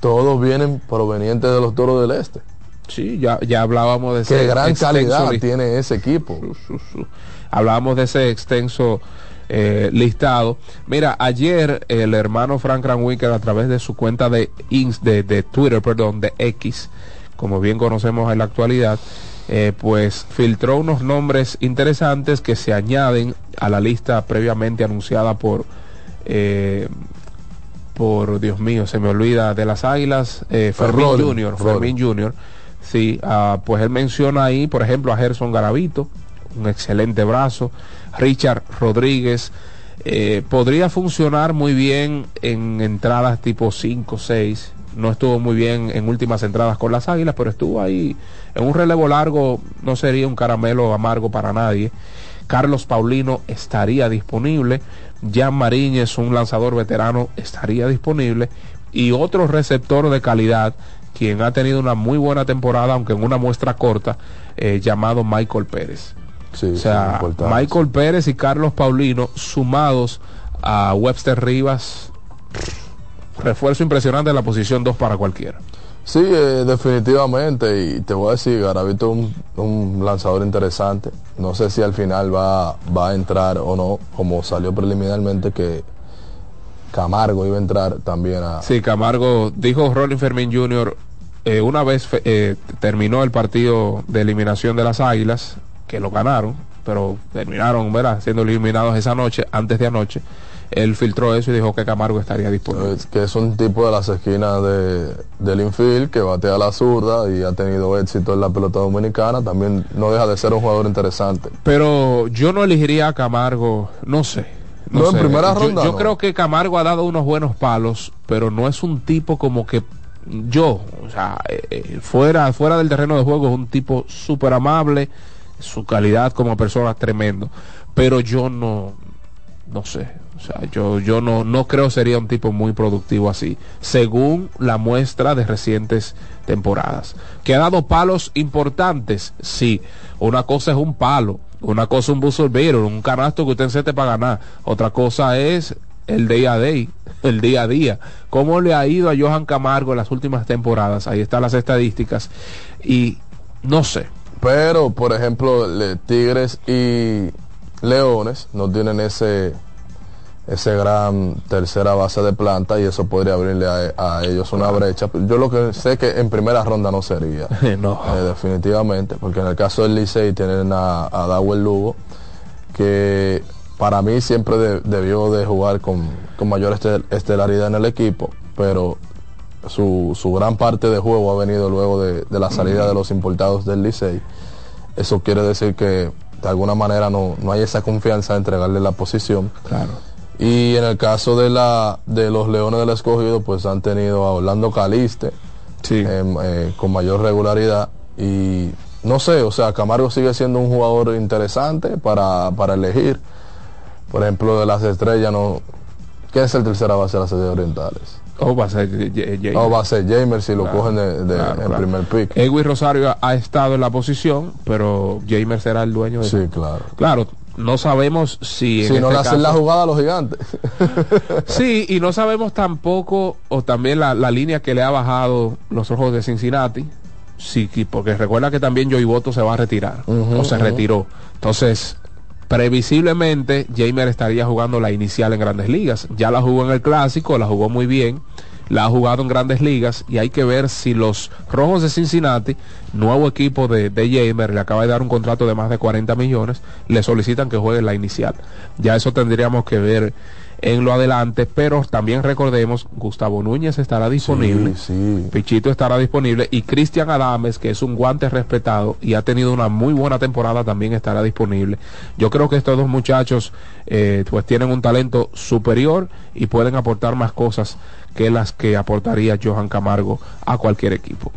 todos vienen provenientes de los toros del este. Sí, ya, ya hablábamos de ese Qué gran calidad list- tiene ese equipo. Hablábamos de ese extenso eh, listado. Mira, ayer el hermano Frank Ranwicker a través de su cuenta de, de, de Twitter, perdón, de X, como bien conocemos en la actualidad, eh, pues filtró unos nombres interesantes que se añaden a la lista previamente anunciada por eh, por Dios mío, se me olvida de las Águilas, eh, Fermín Junior. Fermín Junior. Sí, ah, pues él menciona ahí, por ejemplo, a Gerson Garavito, un excelente brazo, Richard Rodríguez, eh, podría funcionar muy bien en entradas tipo 5, 6. No estuvo muy bien en últimas entradas con las Águilas, pero estuvo ahí en un relevo largo, no sería un caramelo amargo para nadie. Carlos Paulino estaría disponible. Jan Mariñez, un lanzador veterano, estaría disponible. Y otro receptor de calidad, quien ha tenido una muy buena temporada, aunque en una muestra corta, eh, llamado Michael Pérez. Sí, O sea. Michael Pérez y Carlos Paulino sumados a Webster Rivas, refuerzo impresionante en la posición 2 para cualquiera. Sí, eh, definitivamente. Y te voy a decir, Garavito es un, un lanzador interesante. No sé si al final va, va a entrar o no, como salió preliminarmente que Camargo iba a entrar también a... Sí, Camargo dijo Rolling Fermín Jr. eh, una vez eh, terminó el partido de eliminación de las Águilas, que lo ganaron, pero terminaron, ¿verdad? Siendo eliminados esa noche, antes de anoche. Él filtró eso y dijo que Camargo estaría disponible. es- que es un tipo de las esquinas de, del infield que batea la zurda y ha tenido éxito en la pelota dominicana. También no deja de ser un jugador interesante. Pero yo no elegiría a Camargo, no sé. No, en sé. primera Yo- ronda, Yo, no. creo que Camargo ha dado unos buenos palos, pero no es un tipo como que yo, o sea, eh, eh, fuera, fuera del terreno de juego es un tipo súper amable, su calidad como persona es tremendo, pero yo no, no sé, sea, yo, yo no, no creo sería un tipo muy productivo así, según la muestra de recientes temporadas. Que ha dado palos importantes, sí, una cosa es un palo, una cosa es un beater, un canasto que usted encete para ganar, otra cosa es el día a día, (laughs) el día a día. ¿Cómo le ha ido a Johan Camargo en las últimas temporadas? Ahí están las estadísticas y no sé, Pero, por ejemplo, Tigres y Leones no tienen ese ese gran tercera base de planta y eso podría abrirle a, a ellos una brecha. Yo lo que sé que en primera ronda no sería. (laughs) no. Eh, definitivamente, porque en el caso del Licey tienen a, a Dawel Lugo, que para mí siempre de- debió de jugar con, con mayor estel- estelaridad en el equipo, pero su, su gran parte de juego ha venido luego de, de la salida de los importados del Licey. Eso quiere decir que de alguna manera no, no hay esa confianza de entregarle la posición. Claro. Y en el caso de la de los Leones del Escogido, pues han tenido a Orlando Caliste em, eh, con mayor regularidad. Y no sé, o sea, Camargo sigue siendo un jugador interesante para, para elegir. Por ejemplo, de las estrellas, no ¿quién es el tercera base de las estrellas orientales? O va a ser Jamer. O va a ser Jamer si lo Claro, cogen de, de- claro, en claro. primer pick. Edwin Rosario ha, ha estado en la posición, pero Jamer será el dueño de Sí, claro. Claro, no sabemos si en Si no este le hacen la jugada a los gigantes. (laughs) Sí, y no sabemos tampoco, o también la, la línea que le ha bajado los ojos de Cincinnati. Sí, que- porque recuerda que también Joey Boto se va a retirar, o se retiró. Entonces, previsiblemente, Jamer estaría jugando la inicial en grandes ligas. Ya la jugó en el clásico, la jugó muy bien, la ha jugado en grandes ligas y hay que ver si los Rojos de Cincinnati, nuevo equipo de, de Jamer, le acaba de dar un contrato de más de 40 millones, le solicitan que juegue la inicial. Ya eso tendríamos que ver en lo adelante, pero también recordemos, Gustavo Núñez estará disponible, Sí, sí. Pichito estará disponible y Cristian Adames, que es un guante respetado y ha tenido una muy buena temporada, también estará disponible. Yo creo que estos dos muchachos eh, pues tienen un talento superior y pueden aportar más cosas que las que aportaría Johan Camargo a cualquier equipo.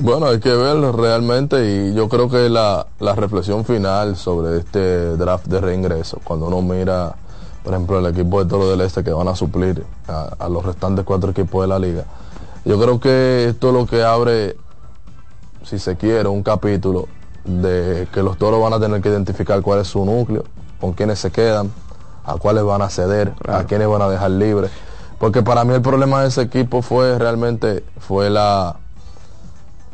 Bueno, hay que verlo realmente y yo creo que la, la reflexión final sobre este draft de reingreso, cuando uno mira, por ejemplo, el equipo de Toro del Este que van a suplir a, a los restantes cuatro equipos de la liga, yo creo que esto es lo que abre, si se quiere, un capítulo de que los toros van a tener que identificar cuál es su núcleo, con quiénes se quedan, a cuáles van a ceder, a quiénes van a dejar libres. Porque para mí el problema de ese equipo fue realmente, fue la,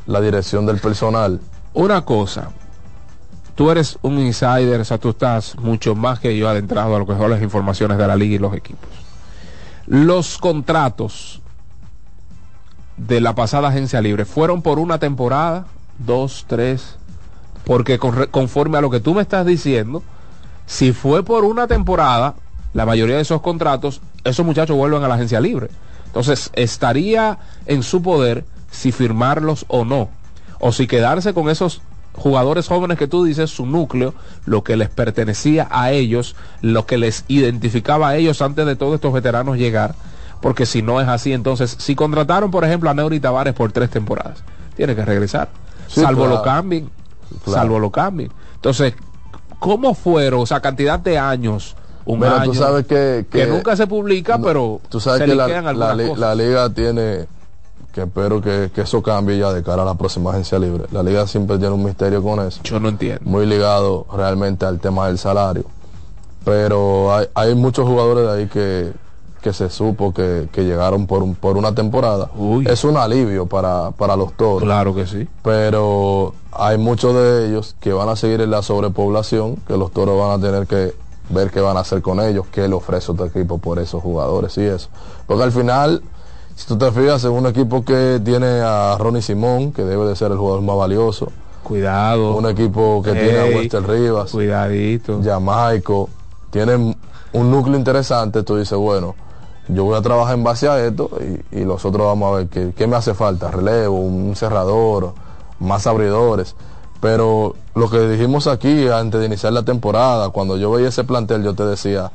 la dirección del personal. Una cosa, tú eres un insider, o sea, tú estás mucho más que yo adentrado a lo que son las informaciones de la liga y los equipos. Los contratos de la pasada agencia libre fueron por una temporada, dos, tres, porque con- conforme a lo que tú me estás diciendo, si fue por una temporada, la mayoría de esos contratos, esos muchachos vuelven a la agencia libre. Entonces, estaría en su poder si firmarlos o no, o si quedarse con esos jugadores jóvenes que tú dices, su núcleo, lo que les pertenecía a ellos, lo que les identificaba a ellos antes de todos estos veteranos llegar, porque si no es así, entonces, si contrataron, por ejemplo, a Neuri Tavares por tres temporadas, tiene que regresar, Sí, salvo claro. lo cambien, Claro. salvo lo cambien. Entonces, ¿cómo fueron, o sea, cantidad de años, un año, tú sabes que, que nunca se publica, pero tú sabes se que la, la liga tiene que espero que, que eso cambie ya de cara a la próxima agencia libre. La liga siempre tiene un misterio con eso. Yo no entiendo. Muy ligado realmente al tema del salario. Pero hay, hay muchos jugadores de ahí que, que se supo que, que llegaron por, un- por una temporada. Es un alivio para, para los toros. Claro que sí. Pero hay muchos de ellos que van a seguir en la sobrepoblación, que los toros van a tener que ver qué van a hacer con ellos, qué le ofrece otro equipo por esos jugadores y eso. Porque al final, si tú te fijas en un equipo que tiene a Ronnie Simón, que debe de ser el jugador más valioso, Cuidado. un equipo que tiene a Wester Rivas, Cuidadito. Jamaico, tienen un núcleo interesante, tú dices, bueno, yo voy a trabajar en base a esto y, y los otros vamos a ver qué, qué me hace falta, relevo, un cerrador, más abridores. Pero lo que dijimos aquí antes de iniciar la temporada, cuando yo veía ese plantel, yo te decía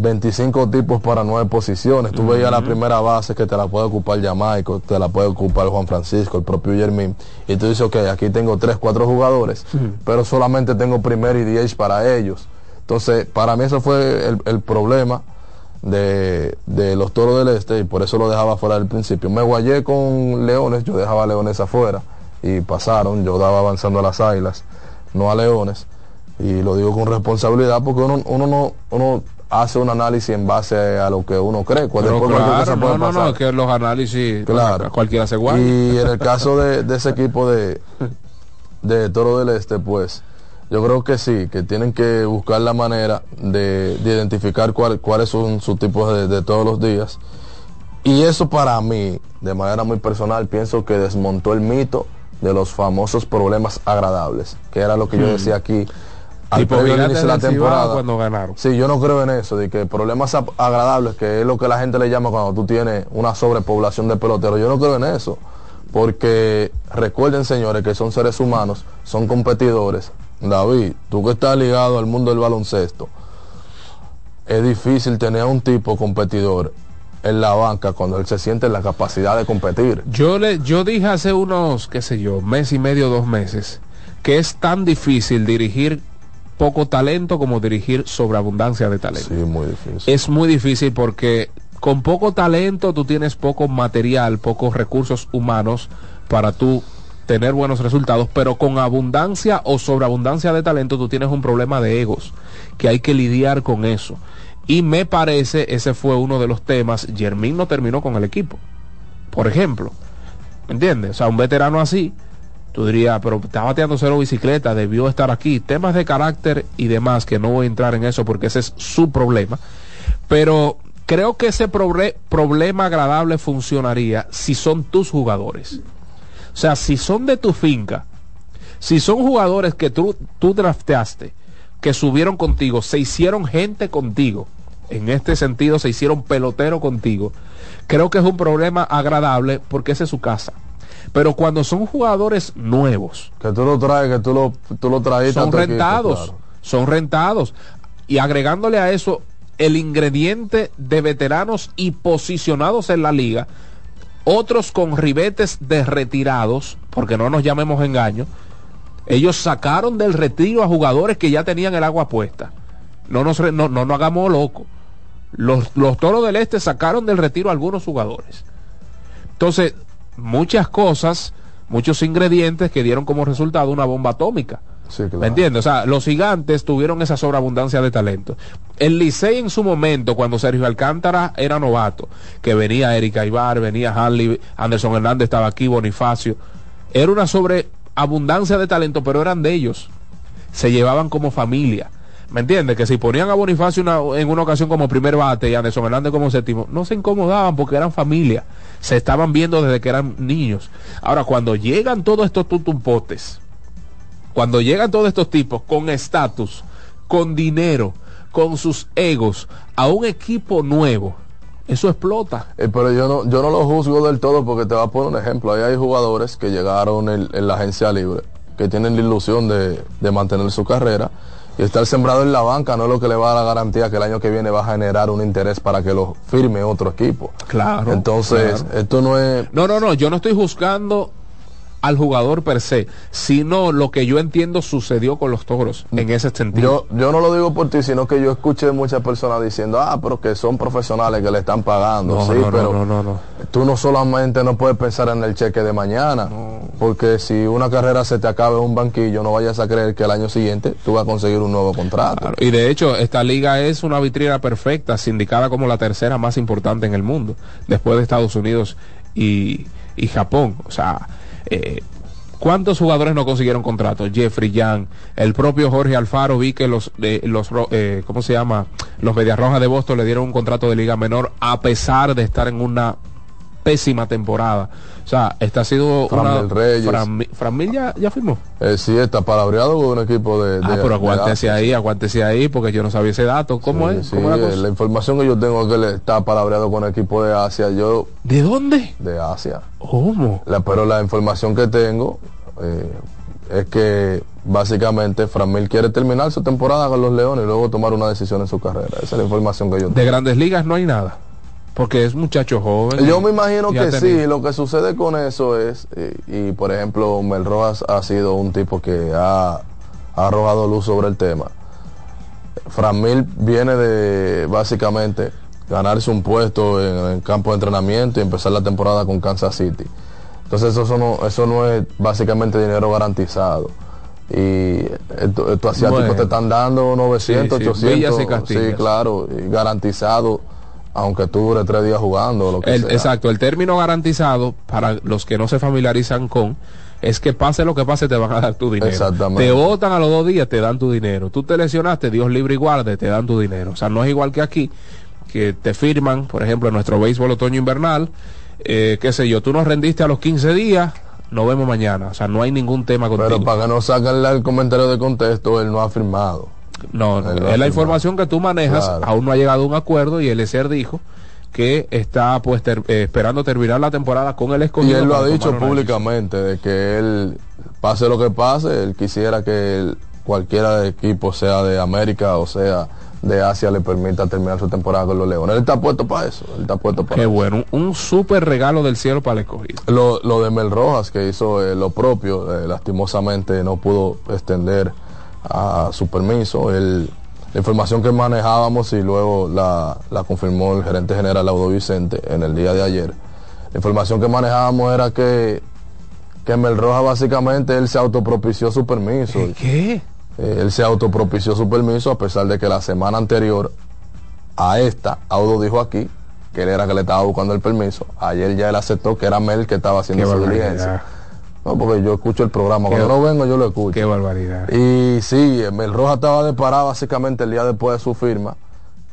25 tipos para nueve posiciones. Tú veías la primera base que te la puede ocupar Jamaico, te la puede ocupar Juan Francisco, el propio Yermín. Y tú dices, ok, aquí tengo 3, 4 jugadores, pero solamente tengo primer y 10 para ellos. Entonces, para mí eso fue el, el problema de, de los toros del este y por eso lo dejaba fuera del principio. Me guayé con Leones, yo dejaba a Leones afuera y pasaron, yo daba avanzando a las águilas, no a Leones. Y lo digo con responsabilidad porque uno, uno no uno hace un análisis en base a lo que uno cree. Pero claro, cosa puede no, no, no, pasar. es que los análisis, Claro. cualquiera se guarda. Y en el caso de, de ese equipo de, de Toro del Este, pues yo creo que sí, que tienen que buscar la manera de, de identificar cuál- cuáles son sus tipos de, de todos los días. Y eso para mí, de manera muy personal, pienso que desmontó el mito de los famosos problemas agradables, que era lo que yo Hmm. decía aquí al Tipo de la temporada. cuando ganaron. Sí, yo no creo en eso, de que problemas agradables, que es lo que la gente le llama cuando tú tienes una sobrepoblación de peloteros. Yo no creo en eso, porque recuerden, señores, que son seres humanos, son competidores. David, tú que estás ligado al mundo del baloncesto, es difícil tener a un tipo competidor en la banca cuando él se siente en la capacidad de competir. Yo le, yo dije hace unos, qué sé yo, mes y medio, dos meses, que es tan difícil dirigir poco talento como dirigir sobreabundancia de talento. Sí, muy difícil. Es muy difícil porque con poco talento tú tienes poco material, pocos recursos humanos para tú tener buenos resultados, pero con abundancia o sobreabundancia de talento tú tienes un problema de egos, que hay que lidiar con eso. Y me parece, ese fue uno de los temas, Germín no terminó con el equipo. Por ejemplo, ¿me entiendes? O sea, un veterano así, tú dirías, pero está bateando cero bicicleta, debió estar aquí. Temas de carácter y demás, que no voy a entrar en eso porque ese es su problema. Pero creo que ese proble- problema agradable funcionaría si son tus jugadores. O sea, si son de tu finca, si son jugadores que tú, tú drafteaste, que subieron contigo, se hicieron gente contigo, en este sentido se hicieron pelotero contigo, creo que es un problema agradable porque esa es su casa. Pero cuando son jugadores nuevos, que tú lo traes, que tú lo, tú lo traes, son rentados, son rentados. Y agregándole a eso el ingrediente de veteranos y posicionados en la liga, otros con ribetes de retirados, porque no nos llamemos engaño, ellos sacaron del retiro a jugadores que ya tenían el agua puesta. No nos, no, no, no hagamos loco. Los, los toros del este sacaron del retiro a algunos jugadores. Entonces, muchas cosas, muchos ingredientes que dieron como resultado una bomba atómica. ¿Me entiendes? O sea, los gigantes tuvieron esa sobreabundancia de talento. El Licey en su momento, cuando Sergio Alcántara era novato, que venía Erika Ibar, venía Harley, Anderson Hernández estaba aquí, Bonifacio, era una sobreabundancia de talento, pero eran de ellos. Se llevaban como familia. ¿Me entiendes? Que si ponían a Bonifacio en una ocasión como primer bate y a Anderson Hernández como séptimo, no se incomodaban porque eran familia. Se estaban viendo desde que eran niños. Ahora, cuando llegan todos estos tutumpotes, cuando llegan todos estos tipos con estatus, con dinero, con sus egos, a un equipo nuevo, eso explota. Eh, pero yo no, yo no lo juzgo del todo porque te voy a poner un ejemplo. Ahí hay jugadores que llegaron en, la agencia libre, que tienen la ilusión de, mantener su carrera. Y estar sembrado en la banca no es lo que le va a dar la garantía que el año que viene va a generar un interés para que lo firme otro equipo. Claro. Entonces, esto no es... No, no, no, yo no estoy juzgando al jugador per se, sino lo que yo entiendo sucedió con los toros en ese sentido. Yo, yo no lo digo por ti, sino que yo escuché muchas personas diciendo, ah, pero que son profesionales que le están pagando. sí, pero no, no, tú no solamente no puedes pensar en el cheque de mañana, porque si una carrera se te acaba en un banquillo, no vayas a creer que el año siguiente tú vas a conseguir un nuevo contrato. Y de hecho, esta liga es una vitrina perfecta, sindicada como la tercera más importante en el mundo, después de Estados Unidos y, y Japón. O sea, eh, ¿Cuántos jugadores no consiguieron contratos? Jeffrey Young, el propio Jorge Alfaro, vi que los, eh, los eh, ¿cómo se llama? Los Medias Rojas de Boston le dieron un contrato de liga menor a pesar de estar en una pésima temporada. O sea, esta ha sido Fran una... Reyes. Fran, ya, ya firmó. Eh, sí, está palabreado con un equipo de... ah, pero aguántese ahí, aguántese ahí, porque yo no sabía ese dato. ¿Cómo es? ¿Cómo la, la, información que yo tengo es que él está palabreado con equipo de Asia. Yo... ¿De dónde? De Asia. ¿Cómo? La, pero la información que tengo eh, es que básicamente Framil quiere terminar su temporada con los Leones y luego tomar una decisión en su carrera. Esa es la información que yo tengo. De grandes ligas no hay nada. Porque es muchacho joven. Yo me imagino que sí, lo que sucede con eso es, y, por ejemplo, Mel Rojas ha sido un tipo que ha, arrojado luz sobre el tema. Fran Mil viene de básicamente ganarse un puesto en el campo de entrenamiento y empezar la temporada con Kansas City. Entonces eso no, eso no es básicamente dinero garantizado. Y estos asiáticos te están dando 900, 800. Sí, claro, garantizado aunque tú dure tres días jugando. Lo que Exacto, el término garantizado, para los que no se familiarizan con, es que pase lo que pase, te van a dar tu dinero. Exactamente. Te votan a los dos días, te dan tu dinero. Tú te lesionaste, Dios libre y guarde, te dan tu dinero. O sea, no es igual que aquí, que te firman, por ejemplo, en nuestro béisbol otoño-invernal, eh, qué sé yo, tú nos rendiste a los 15 días, nos vemos mañana. O sea, no hay ningún tema contigo. Pero para que no saquen el comentario de contexto, él no ha firmado. No, es la información que tú manejas, aún no ha llegado a un acuerdo y el ESER dijo que está pues eh, esperando terminar la temporada con el escogido. Y él lo ha dicho públicamente, de que él, pase lo que pase, él quisiera que cualquiera de equipo, sea de América o sea de Asia, le permita terminar su temporada con los Leones. Él está puesto para eso, él está puesto para Qué bueno, un súper regalo del cielo para el escogido. Lo, lo de Mel Rojas, que hizo eh, lo propio, eh, lastimosamente no pudo extender a su permiso. El, la información que manejábamos y luego la, confirmó el gerente general Audo Vicente en el día de ayer. La información que manejábamos era que, que Mel Roja básicamente él se autopropició su permiso. ¿Qué? Eh, él se autopropició su permiso a pesar de que la semana anterior a esta, Audo dijo aquí que él era que le estaba buscando el permiso. Ayer ya él aceptó que era Mel que estaba haciendo su diligencia. No, porque yo escucho el programa. Cuando no vengo, yo lo escucho. Qué barbaridad. Y sí, el Roja estaba de parada básicamente el día después de su firma.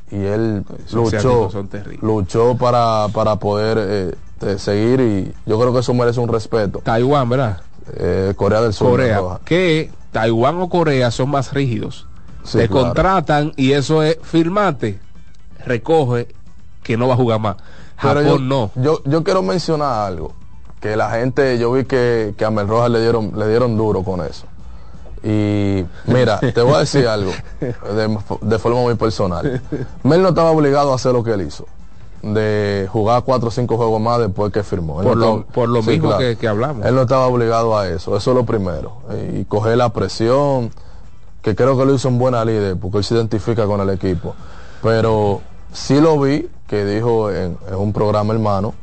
Y él luchó, luchó para, para poder eh, seguir y yo creo que eso merece un respeto. Taiwán, ¿verdad? Eh, Corea del Sur. Corea. Que Taiwán o Corea son más rígidos. Te contratan y eso es firmate recoge que no va a jugar más. Pero Japón yo, no. Yo, yo quiero mencionar algo. Que la gente, yo vi que, que a Mel Rojas le dieron, le dieron duro con eso. Y mira, te voy a decir (laughs) algo de, de forma muy personal. Mel no estaba obligado a hacer lo que él hizo. De jugar cuatro o cinco juegos más después que firmó. Él Por no lo, estaba- por lo Sí, mismo claro. que, que hablamos. Él no estaba obligado a eso, eso es lo primero. Y coger la presión, que creo que lo hizo un buena líder, porque él se identifica con el equipo. Pero sí lo vi, que dijo en, en un programa hermano,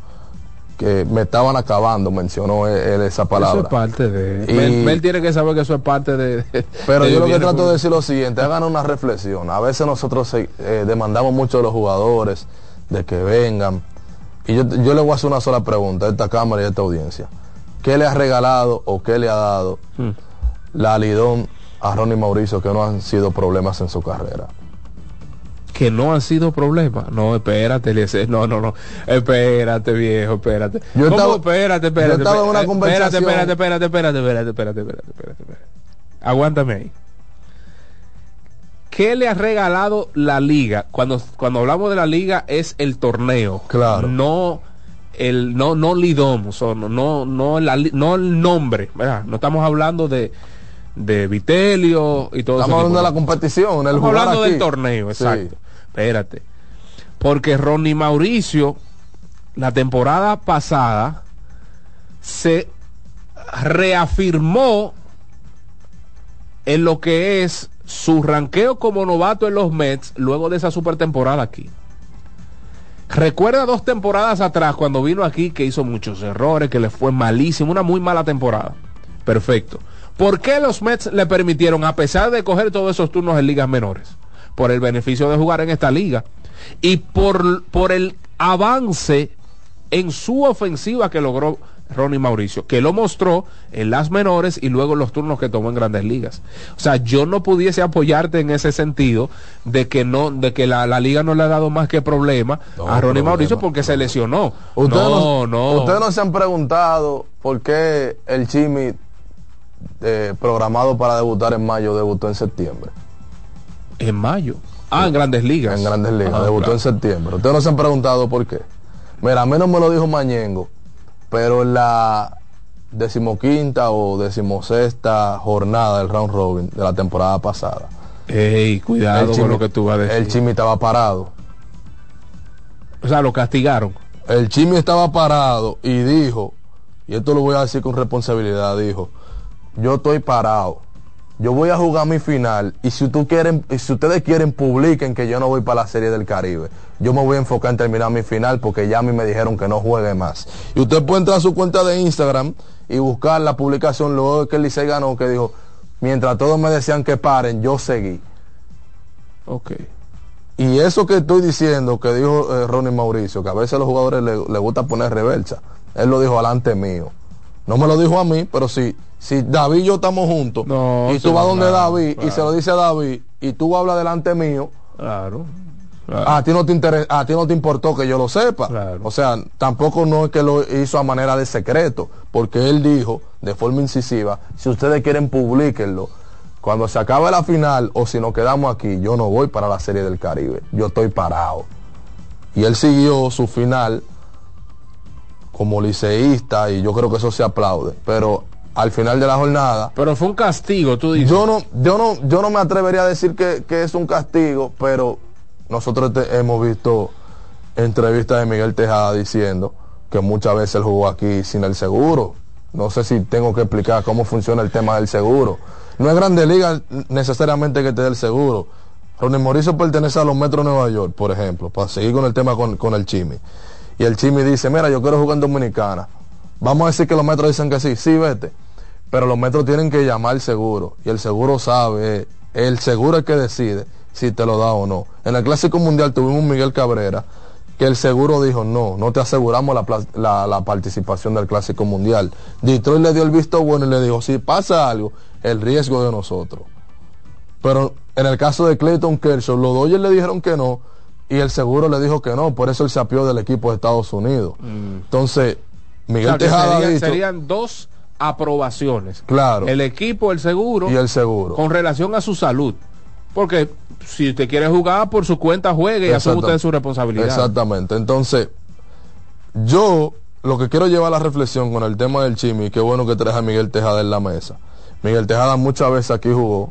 que me estaban acabando, mencionó él, esa palabra. Eso es parte de... Y- Mel, Mel tiene que saber que eso es parte de... Pero de yo lo que trato de decir lo siguiente, hagan una reflexión. A veces nosotros eh, demandamos mucho de los jugadores, de que vengan. Y yo, yo le voy a hacer una sola pregunta a esta cámara y a esta audiencia. ¿Qué le ha regalado o qué le ha dado Hmm. la Lidón a Ronnie Mauricio que no han sido problemas en su carrera? Que no han sido problemas. No, espérate, Eliezer. No, no, no. Espérate, viejo, espérate. Yo ¿Cómo? estaba- espérate, yo espérate. estaba en una espérate, conversación- Espérate, espérate, espérate, espérate, espérate, espérate, espérate, espérate. Aguántame ahí. ¿Qué le ha regalado la liga? Cuando, cuando hablamos de la liga es el torneo. Claro. No el no no Lidom, so, no no no, la no el nombre, ¿verdad? No estamos hablando de de Vitelio y todo Estamos hablando de la competición, el Estamos hablando aquí. del torneo, Sí. Espérate. Porque Ronnie Mauricio, la temporada pasada, se reafirmó en lo que es su ranqueo como novato en los Mets luego de esa super temporada aquí. Recuerda dos temporadas atrás cuando vino aquí que hizo muchos errores, que le fue malísimo, una muy mala temporada. Perfecto. ¿Por qué los Mets le permitieron, a pesar de coger todos esos turnos en ligas menores? Por el beneficio de jugar en esta liga y por, por el avance en su ofensiva que logró Ronnie Mauricio, que lo mostró en las menores y luego en los turnos que tomó en grandes ligas. O sea, yo no pudiese apoyarte en ese sentido de que no, de que la, la liga no le ha dado más que problema No, a Ronnie problema, Mauricio porque se lesionó. Ustedes no, no. Ustedes no se han preguntado por qué el Chimi eh, programado para debutar en mayo debutó en septiembre. En mayo. Ah, en grandes ligas. En grandes ligas, Ah, debutó claro. en septiembre. Ustedes no se han preguntado por qué. Mira, a mí no me lo dijo Mañengo, pero en la decimoquinta o decimosexta jornada del round robin de la temporada pasada, Ey, cuidado con lo que tú vas a decir. el Chimi estaba parado. O sea, lo castigaron. El Chimi estaba parado y dijo, y esto lo voy a decir con responsabilidad, dijo, yo estoy parado. Yo voy a jugar mi final y si, tú quieren, y si ustedes quieren publiquen que yo no voy para la Serie del Caribe. Yo me voy a enfocar en terminar mi final porque ya a mí me dijeron que no juegue más. Y usted puede entrar a su cuenta de Instagram y buscar la publicación luego que el Licey ganó que dijo, mientras todos me decían que paren, yo seguí. Ok. Y eso que estoy diciendo, que dijo eh, Ronnie Mauricio, que a veces a los jugadores les le gusta poner reversa, él lo dijo alante mío. No me lo dijo a mí, pero si, si David y yo estamos juntos, No, y tú vas donde claro, David y se lo dice a David, y tú hablas delante mío, Claro. a ti no te interesa, a ti no te importó que yo lo sepa. O sea, tampoco no es que lo hizo a manera de secreto, porque él dijo de forma incisiva, si ustedes quieren publíquenlo. Cuando se acabe la final o si nos quedamos aquí, yo no voy para la Serie del Caribe, yo estoy parado. Y él siguió su final como liceísta y yo creo que eso se aplaude, pero al final de la jornada Pero fue un castigo, tú dices. yo no, yo no, yo no me atrevería a decir que, que es un castigo, pero nosotros te- hemos visto entrevistas de Miguel Tejada diciendo que muchas veces él jugó aquí sin el seguro. No sé si tengo que explicar cómo funciona el tema del seguro. No es Grande Liga necesariamente que te dé el seguro. Ronnie Mauricio pertenece a los Metros de Nueva York, por ejemplo, para seguir con el tema con, con el Chimi. Y el Chimi dice, mira, yo quiero jugar en Dominicana. Vamos a decir que los Metros dicen que sí, sí, vete. Pero los metros tienen que llamar al seguro y el seguro sabe, el seguro es el que decide si te lo da o no. En el Clásico Mundial tuvimos un Miguel Cabrera que el seguro dijo no, no te aseguramos la, la- la participación del Clásico Mundial. Detroit le dio el visto bueno y le dijo, si pasa algo, el riesgo de nosotros. Pero en el caso de Clayton Kershaw, los Dodgers le dijeron que no y el seguro le dijo que no, por eso él se apió del equipo de Estados Unidos. Entonces, O Miguel Tejada ha serían, dicho- serían dos aprobaciones. Claro. El equipo, el seguro. y el seguro. Con relación a su salud. Porque si usted quiere jugar por su cuenta, juegue y asume usted su responsabilidad. Exactamente. Entonces, yo lo que quiero llevar a la reflexión con el tema del Chimi, qué bueno que traes a Miguel Tejada en la mesa. Miguel Tejada muchas veces aquí jugó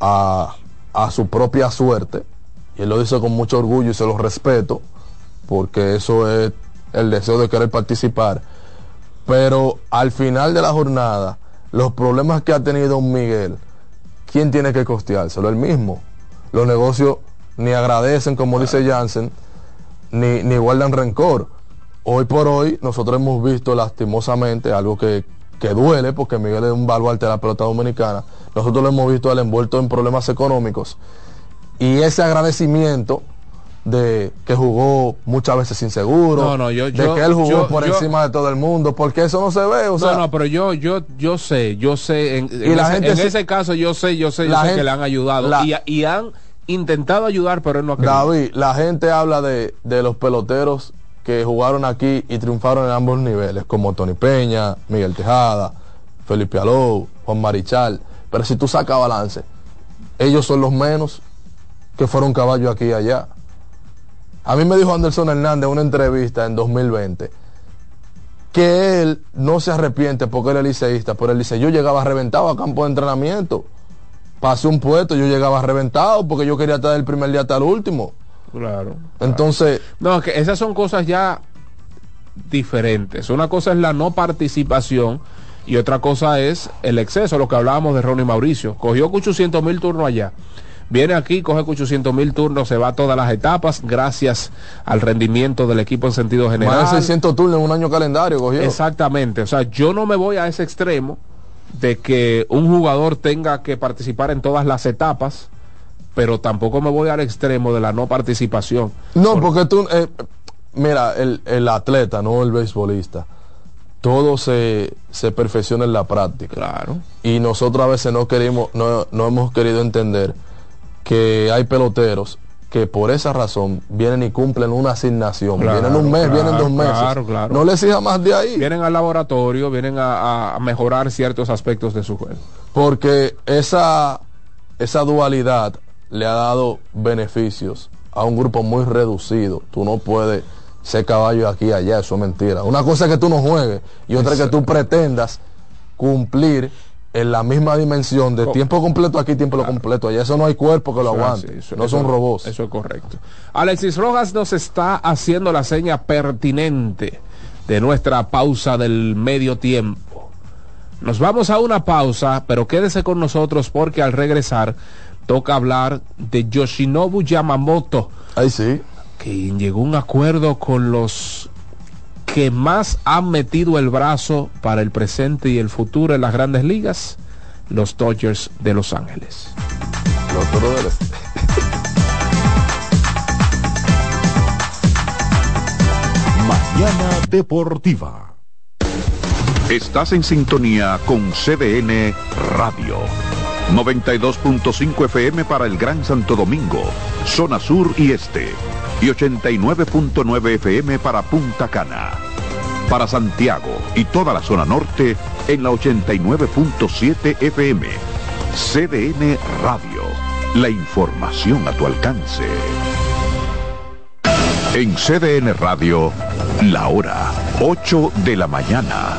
a, a su propia suerte y él lo dice con mucho orgullo y se lo respeto porque eso es el deseo de querer participar. Pero al final de la jornada, los problemas que ha tenido un Miguel, ¿quién tiene que costeárselo? El mismo. Los negocios ni agradecen, como dice Jansen, ni, ni guardan rencor. Hoy por hoy, nosotros hemos visto lastimosamente algo que, que duele, porque Miguel es un baluarte de la pelota dominicana. Nosotros lo hemos visto él envuelto en problemas económicos. Y ese agradecimiento de que jugó muchas veces sin seguro, No, no, yo- de yo- que él jugó yo- por encima de todo el mundo, porque eso no se ve, o sea, no, no, pero yo, yo, yo sé, yo sé, en, en la ese, gente en se- ese caso yo sé, yo sé, yo sé gente- que le han ayudado la- y, y han intentado ayudar, pero él no ha querido. David, la gente habla de, de los peloteros que jugaron aquí y triunfaron en ambos niveles, como Tony Peña, Miguel Tejada, Felipe Alou, Juan Marichal. Pero si tú sacas balance, ellos son los menos que fueron caballos aquí y allá. A mí me dijo Anderson Hernández en una entrevista en 2020 que él no se arrepiente porque él es liceísta, pero él dice, yo llegaba reventado a campo de entrenamiento, pasé un puesto, yo llegaba reventado porque yo quería estar del primer día hasta el último. Claro. Entonces, No, que esas son cosas ya diferentes. Una cosa es la no participación y otra cosa es el exceso, lo que hablábamos de Ronnie Mauricio. Cogió 800 mil turnos allá. Viene aquí, coge 800 mil turnos, se va a todas las etapas gracias al rendimiento del equipo en sentido general. más de 600 turnos en un año calendario cogió. Exactamente, o sea, yo no me voy a ese extremo de que un jugador tenga que participar en todas las etapas, pero tampoco me voy al extremo de la no participación. No, porque tú, eh, mira, el, el atleta, no el beisbolista, todo se, se perfecciona en la práctica. Claro. Y nosotros a veces no queremos, no, no hemos querido entender que hay peloteros que por esa razón vienen y cumplen una asignación. Claro, vienen un mes, claro, vienen dos meses. claro, claro. No le exija más de ahí. Vienen al laboratorio, vienen a, a mejorar ciertos aspectos de su juego. Porque esa, esa dualidad le ha dado beneficios a un grupo muy reducido. Tú no puedes ser caballo aquí y allá, eso es mentira. Una cosa es que tú no juegues y otra es que tú pretendas cumplir en la misma dimensión de tiempo completo aquí, tiempo completo allá. Eso no hay cuerpo que lo aguante. eso- no eso- son robots. Eso es correcto. Alexis Rojas nos está haciendo la seña pertinente de nuestra pausa del medio tiempo. Nos vamos a una pausa, pero quédese con nosotros porque al regresar toca hablar de Yoshinobu Yamamoto, Ahí sí. quien llegó a un acuerdo con los que más han metido el brazo para el presente y el futuro en las grandes ligas, los Dodgers de Los Ángeles. Los. Mañana Deportiva. Estás en sintonía con CDN Radio. 92.5 FM para el Gran Santo Domingo, zona sur y este. Y 89.9 FM para Punta Cana. Para Santiago y toda la zona norte en la 89.7 FM. CDN Radio. La información a tu alcance. En CDN Radio, la hora 8 de la mañana.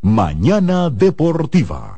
Mañana Deportiva.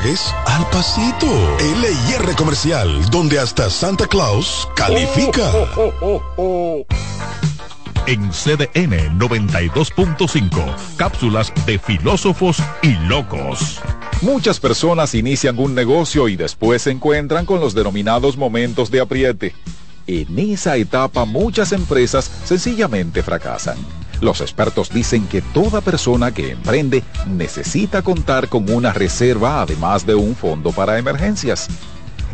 al pasito. LIR Comercial, donde hasta Santa Claus califica. En CDN 92.5, cápsulas de filósofos y locos. Muchas personas inician un negocio y después se encuentran con los denominados momentos de apriete. En esa etapa muchas empresas sencillamente fracasan. Los expertos dicen que toda persona que emprende necesita contar con una reserva además de un fondo para emergencias.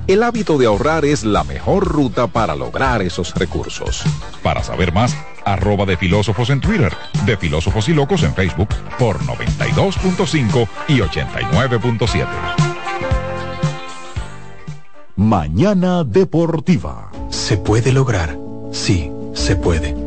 El hábito de ahorrar es la mejor ruta para lograr esos recursos. Para saber más, arroba de filósofos en Twitter, de filósofos y locos en Facebook por 92.5 y 89.7. Mañana Deportiva. ¿Se puede lograr? Sí, se puede.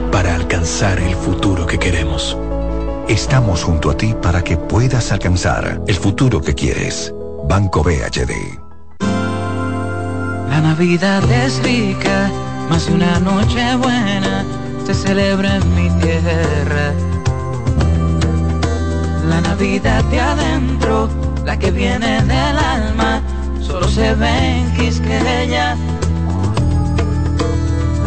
para alcanzar el futuro que queremos. Estamos junto a ti para que puedas alcanzar el futuro que quieres. Banco BHD. La Navidad es rica, más una noche buena se celebra en mi tierra. La Navidad de adentro, la que viene del alma, solo se ve en Quisqueya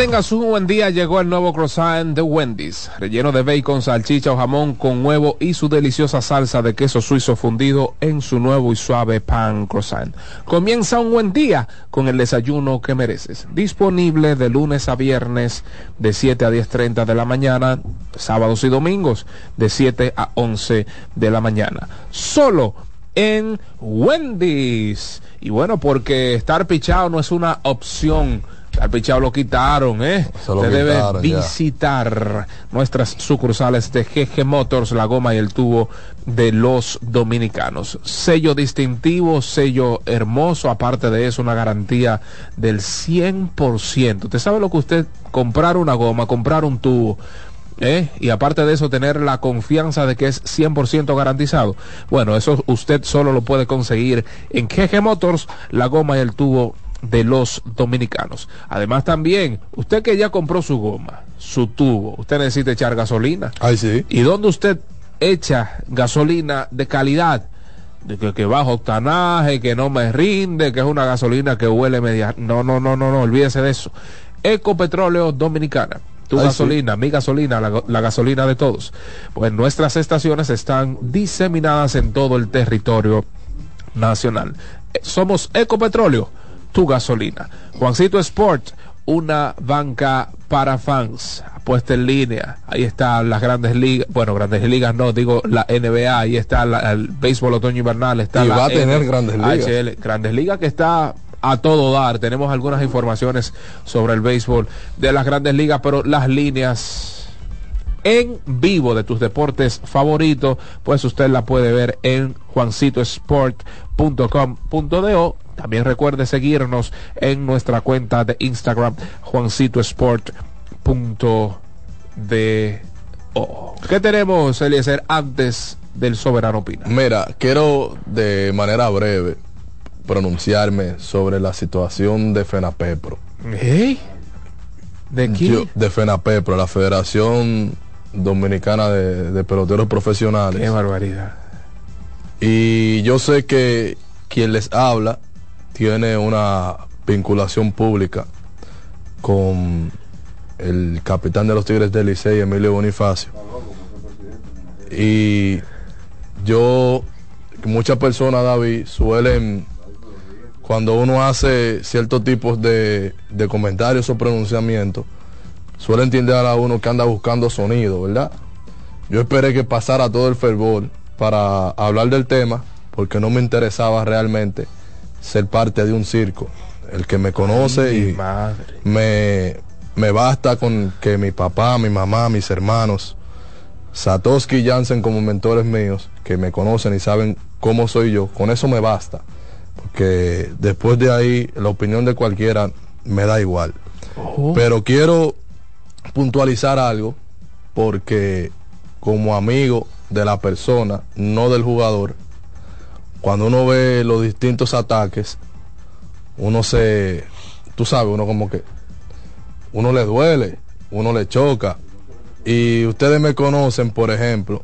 tengas un buen día, llegó el nuevo croissant de Wendy's, relleno de bacon, salchicha o jamón con huevo y su deliciosa salsa de queso suizo fundido en su nuevo y suave pan croissant. Comienza un buen día con el desayuno que mereces. Disponible de lunes a viernes de 7 a 10.30 de la mañana, sábados y domingos de 7 a 11 de la mañana. Solo en Wendy's. Y bueno, porque estar pichado no es una opción. Al pichado lo quitaron, ¿eh? Se lo Usted debe quitaron, ya. visitar nuestras sucursales de GG Motors, la goma y el tubo de los dominicanos. Sello distintivo, sello hermoso, aparte de eso, una garantía del 100%. ¿Usted sabe lo que usted comprar una goma, comprar un tubo? ¿eh? Y aparte de eso, tener la confianza de que es 100% garantizado. Bueno, eso usted solo lo puede conseguir en GG Motors, la goma y el tubo de los dominicanos. Además también, usted que ya compró su goma, su tubo, usted necesita echar gasolina. Ay, sí. ¿Y dónde usted echa gasolina de calidad? De que, que bajo octanaje, que no me rinde, que es una gasolina que huele media. No, no, no, no, no, olvídese de eso. Ecopetróleo Dominicana. Tu Ay, gasolina, mi gasolina, la, la gasolina de todos. Pues nuestras estaciones están diseminadas en todo el territorio nacional. Eh, Somos Ecopetróleo, tu gasolina. Juancito Sport, una banca para fans. Apuesta en línea. Ahí están las grandes ligas. Bueno, grandes ligas no, digo la NBA. Ahí está la- el béisbol otoño invernal. Está Y la va a tener Grandes Ligas. HL, grandes ligas que está a todo dar. Tenemos algunas informaciones sobre el béisbol de las grandes ligas, pero las líneas en vivo de tus deportes favoritos, pues usted la puede ver en juancitosport.com.do. También recuerde seguirnos en nuestra cuenta de Instagram, juancitosport.do. ¿Qué tenemos, Eliezer, antes del Soberano Opina? Mira, quiero de manera breve pronunciarme sobre la situación de FENAPEPRO. ¿Eh? ¿De quién? Yo- de FENAPEPRO, la Federación Dominicana de, de Peloteros Profesionales. Qué barbaridad. Y yo sé que quien les habla tiene una vinculación pública con el capitán de los Tigres del Licey, Emilio Bonifacio. Y yo, muchas personas, David, suelen, cuando uno hace ciertos tipos de, de comentarios o pronunciamientos, suele entender a uno que anda buscando sonido, ¿verdad? Yo esperé que pasara todo el fervor para hablar del tema, porque no me interesaba realmente ser parte de un circo. El que me conoce Ay, y madre. me, me basta con que mi papá, mi mamá, mis hermanos, Satoshi y Jansen como mentores míos, que me conocen y saben cómo soy yo, con eso me basta. Porque después de ahí la opinión de cualquiera me da igual. Pero quiero puntualizar algo porque como amigo de la persona, no del jugador, cuando uno ve los distintos ataques, uno se, tú sabes, uno como que, uno le duele, uno le choca. Y ustedes me conocen, por ejemplo,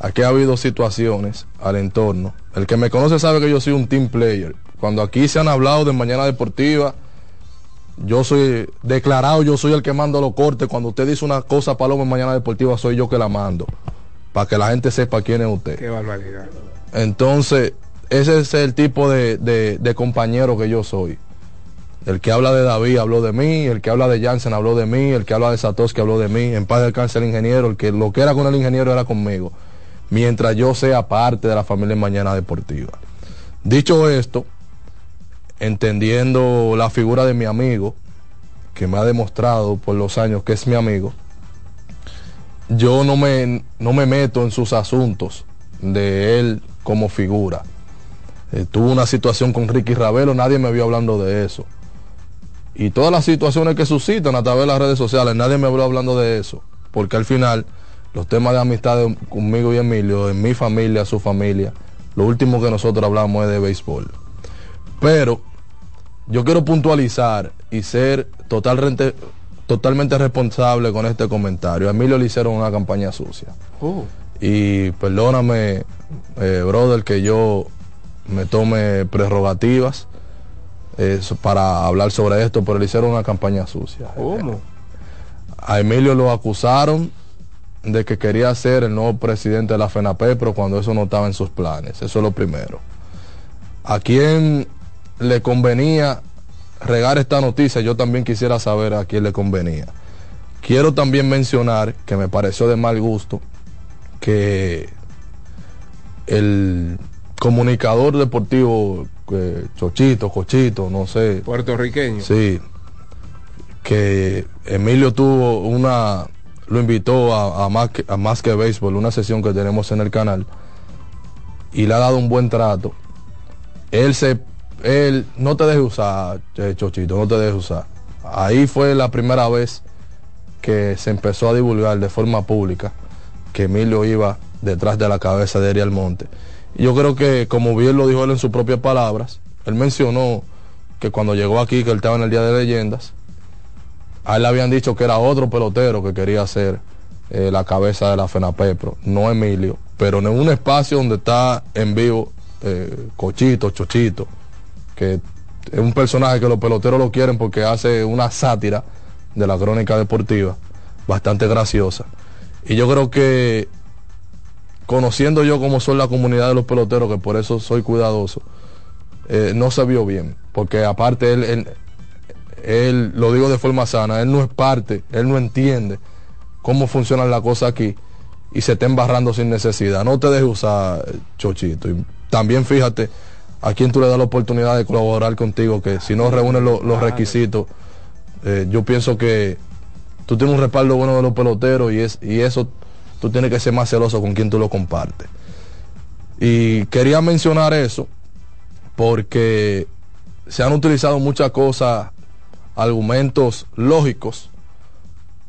aquí ha habido situaciones al entorno. El que me conoce sabe que yo soy un team player. Cuando aquí se han hablado de mañana deportiva, yo soy declarado, yo soy el que mando los cortes. Cuando usted dice una cosa, Paloma, en mañana deportiva, soy yo que la mando. para que la gente sepa quién es usted. Qué barbaridad. Entonces, ese es el tipo de, de- compañero que yo soy. El que habla de David habló de mí, el que habla de Jansen habló de mí, el que habla de Satoshi habló de mí, en paz descanse el ingeniero, el que lo que era con el ingeniero era conmigo, mientras yo sea parte de la familia Mañana Deportiva. Dicho esto, entendiendo la figura de mi amigo, que me ha demostrado por los años que es mi amigo, yo no me, no me meto en sus asuntos de él como figura. Eh, tuvo una situación con Ricky Ravelo, nadie me vio hablando de eso. Y todas las situaciones que suscitan a través de las redes sociales, nadie me habló hablando de eso. Porque al final, los temas de amistad de- conmigo y Emilio, en mi familia, su familia, lo último que nosotros hablamos es de béisbol. Pero yo quiero puntualizar y ser totalmente, totalmente responsable con este comentario. A Emilio le hicieron una campaña sucia. Y perdóname, eh, brother, que yo me tome prerrogativas eh, para hablar sobre esto, pero le hicieron una campaña sucia. ¿Cómo? A Emilio lo acusaron de que quería ser el nuevo presidente de la FENAPE, pero cuando eso no estaba en sus planes. Eso es lo primero. ¿A quién le convenía regar esta noticia? Yo también quisiera saber a quién le convenía. Quiero también mencionar que me pareció de mal gusto que el comunicador deportivo eh, Chochito, Cochito, no sé. Puertorriqueño. Sí. Que Emilio tuvo una, lo invitó a, a más que, a más que béisbol, una sesión que tenemos en el canal, y le ha dado un buen trato. Él se, él, no te deje usar, eh, Chochito, no te deje usar. Ahí fue la primera vez que se empezó a divulgar de forma pública que Emilio iba detrás de la cabeza de Ariel Monte. Yo creo que, como bien lo dijo él en sus propias palabras, él mencionó que cuando llegó aquí, que él estaba en el Día de Leyendas, a él le habían dicho que era otro pelotero que quería ser eh, la cabeza de la FENAPEPRO, no Emilio, pero en un espacio donde está en vivo eh, Cochito, Chochito, que es un personaje que los peloteros lo quieren porque hace una sátira de la crónica deportiva, bastante graciosa. Y yo creo que conociendo yo cómo son la comunidad de los peloteros, que por eso soy cuidadoso, eh, no se vio bien, porque aparte él, él, él, lo digo de forma sana, él no es parte, él no entiende cómo funcionan las cosas aquí y se está embarrando sin necesidad. No te dejes usar, Chochito. Y también fíjate a quién tú le das la oportunidad de colaborar contigo, que si no reúne lo- los requisitos, eh, yo pienso que tú tienes un respaldo bueno de los peloteros y, es, y eso tú tienes que ser más celoso con quien tú lo compartes. Y quería mencionar eso porque se han utilizado muchas cosas, argumentos lógicos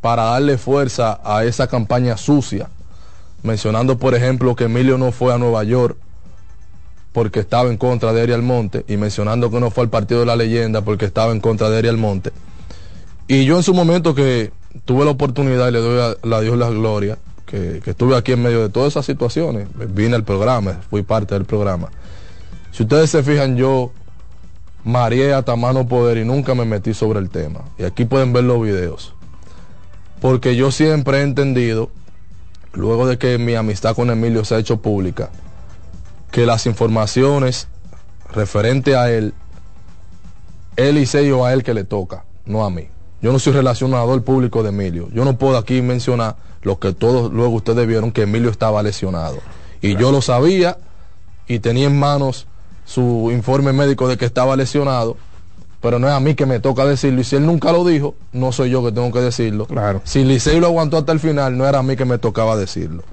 para darle fuerza a esa campaña sucia, mencionando por ejemplo que Emilio no fue a Nueva York porque estaba en contra de Ariel Monte y mencionando que no fue al partido de la leyenda porque estaba en contra de Ariel Monte. Y yo en su momento que tuve la oportunidad y le doy a la Dios la gloria, que, estuve aquí en medio de todas esas situaciones, vine al programa, fui parte del programa. Si ustedes se fijan, yo mareé hasta mano poder y nunca me metí sobre el tema. Y aquí pueden ver los videos. Porque yo siempre he entendido, luego de que mi amistad con Emilio se ha hecho pública, que las informaciones referente a él, él y sello a él que le toca, no a mí. Yo no soy relacionador público de Emilio. Yo no puedo aquí mencionar lo que todos luego ustedes vieron que Emilio estaba lesionado. Y yo lo sabía y tenía en manos su informe médico de que estaba lesionado, pero no es a mí que me toca decirlo. Y si él nunca lo dijo, no soy yo que tengo que decirlo. Claro. Si Licey lo aguantó hasta el final, no era a mí que me tocaba decirlo.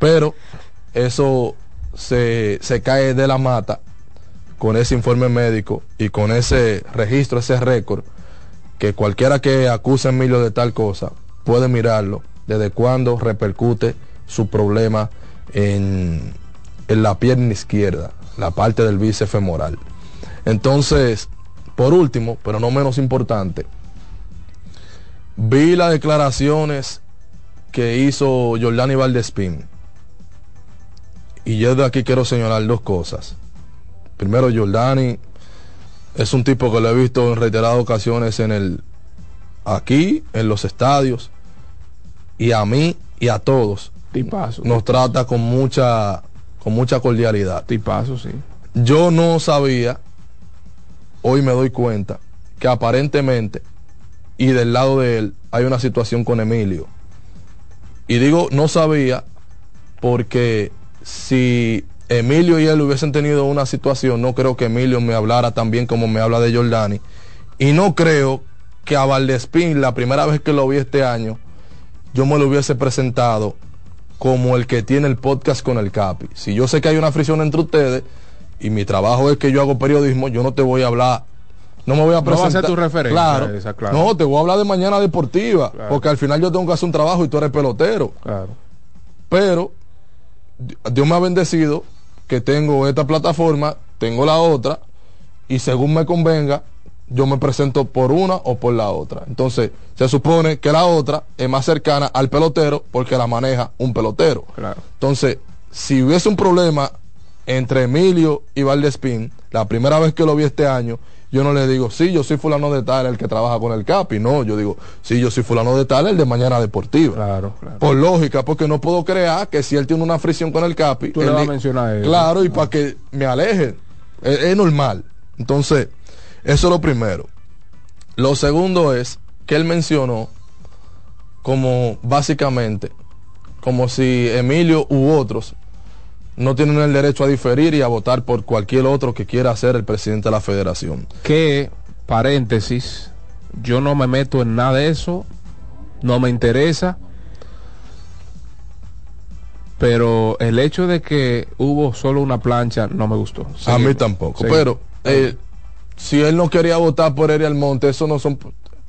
Pero eso se, se cae de la mata con ese informe médico y con ese registro, ese récord, que cualquiera que acuse a Emilio de tal cosa puede mirarlo desde cuándo repercute su problema en, en la pierna izquierda, la parte del bíceps femoral. Entonces, por último, pero no menos importante, vi las declaraciones que hizo Jordani Valdespín. Y yo de aquí quiero señalar dos cosas. Primero, Jordani es un tipo que lo he visto en reiteradas ocasiones en el aquí, en los estadios, y a mí y a todos Tipazo. Nos trata con mucha, con mucha cordialidad. Tipazo, sí. Yo no sabía, hoy me doy cuenta, que aparentemente, y del lado de él, hay una situación con Emilio. Y digo, no sabía, porque si Emilio y él hubiesen tenido una situación, no creo que Emilio me hablara tan bien como me habla de Jordani. Y no creo que a Valdespín, la primera vez que lo vi este año, yo me lo hubiese presentado como el que tiene el podcast con el Capi. Si yo sé que hay una fricción entre ustedes y mi trabajo es que yo hago periodismo, yo no te voy a hablar, no me voy a No va a presentar. ser tu referencia, Claro, esa, claro. No, te voy a hablar de mañana deportiva, Claro. porque al final yo tengo que hacer un trabajo y tú eres pelotero. Claro. Pero Di- Dios me ha bendecido que tengo esta plataforma, tengo la otra, y según me convenga, yo me presento por una o por la otra. Entonces, se supone que la otra es más cercana al pelotero porque la maneja un pelotero. Claro. Entonces, si hubiese un problema entre Emilio y Valdespín, la primera vez que lo vi este año, yo no le digo, sí, yo soy fulano de tal, el que trabaja con el Capi. No, yo digo, sí, yo soy fulano de tal, el de Mañana Deportiva. Claro, claro. Por lógica, porque no puedo creer que si él tiene una fricción con el Capi, Tú le vas a mencionar. Claro, y para que me aleje. Es, es normal. Entonces, eso es lo primero. Lo segundo es que él mencionó como básicamente, como si Emilio u otros no tienen el derecho a diferir y a votar por cualquier otro que quiera ser el presidente de la federación. Que, paréntesis, yo no me meto en nada de eso, no me interesa, pero el hecho de que hubo solo una plancha no me gustó. A mí tampoco. seguimos. Pero eh, si él no quería votar por Eri Almonte, eso no son.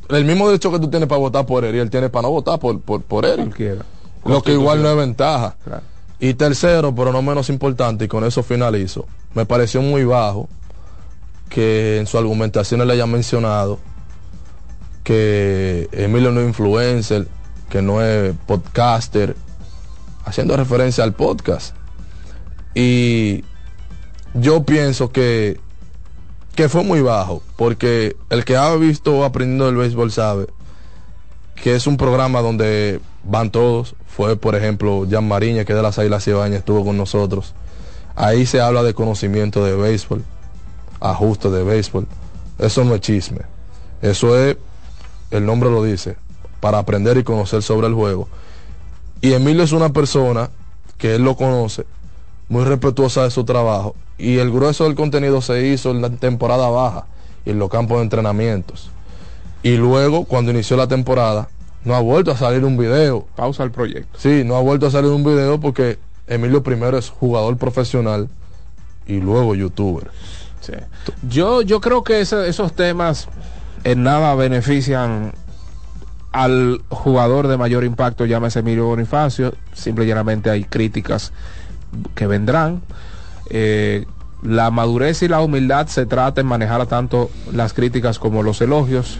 El mismo derecho que tú tienes para votar por Eri, él tiene para no votar por, por, por Eri. Cualquiera. Lo que igual no es ventaja. Claro. Y tercero, pero no menos importante, y con eso finalizo, me pareció muy bajo que en su argumentación le haya mencionado que Emilio no es influencer, que no es podcaster, haciendo referencia al podcast. Y yo pienso que, que fue muy bajo, porque el que ha visto aprendiendo el béisbol sabe que es un programa donde van todos. Fue, por ejemplo, Jan Mariña, que de las Águilas Cibañas, estuvo con nosotros. Ahí se habla de conocimiento de béisbol, ajuste de béisbol. Eso no es chisme. Eso es, el nombre lo dice, para aprender y conocer sobre el juego. Y Emilio es una persona que él lo conoce, muy respetuosa de su trabajo. Y el grueso del contenido se hizo en la temporada baja y en los campos de entrenamientos. Y luego, cuando inició la temporada, no ha vuelto a salir un video. Pausa el proyecto. Sí, no ha vuelto a salir un video porque Emilio primero es jugador profesional y luego youtuber. Sí. Yo, yo creo que ese- esos temas en nada benefician al jugador de mayor impacto, llámese Emilio Bonifacio. Simple y llanamente hay críticas que vendrán. Eh, la madurez y la humildad se trata en manejar a tanto las críticas como los elogios.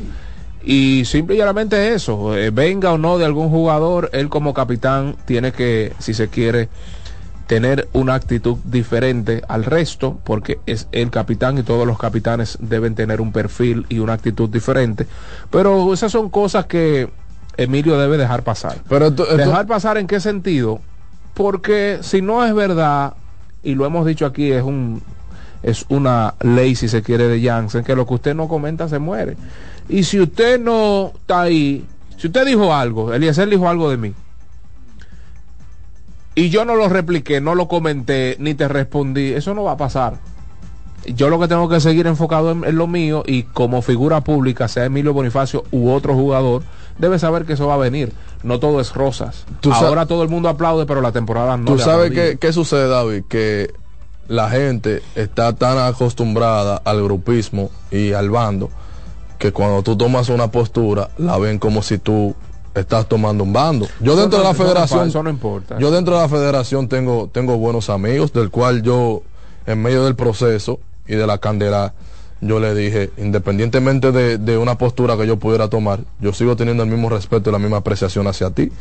Y simple y llanamente eso, eh, venga o no de algún jugador, él como capitán tiene que, si se quiere, tener una actitud diferente al resto, porque es el capitán y todos los capitanes deben tener un perfil y una actitud diferente. Pero esas son cosas que Emilio debe dejar pasar. Pero esto- dejar pasar en qué sentido? Porque si no es verdad, y lo hemos dicho aquí, es un es una ley, si se quiere, de Janssen, que lo que usted no comenta se muere. Y si usted no está ahí, si usted dijo algo, Eliezer dijo algo de mí, y yo no lo repliqué, no lo comenté, ni te respondí, eso no va a pasar. Yo lo que tengo que seguir enfocado en, en lo mío y como figura pública, sea Emilio Bonifacio u otro jugador, debe saber que eso va a venir. No todo es rosas. Tú Ahora todo el mundo aplaude, pero la temporada no. Tú le sabes qué, qué sucede, David, que la gente está tan acostumbrada al grupismo y al bando que cuando tú tomas una postura la ven como si tú estás tomando un bando. Yo Eso dentro no- de la federación, eso no importa. yo dentro de la federación tengo tengo buenos amigos del cual yo en medio del proceso y de la candela yo le dije, independientemente de, de una postura que yo pudiera tomar, yo sigo teniendo el mismo respeto y la misma apreciación hacia ti.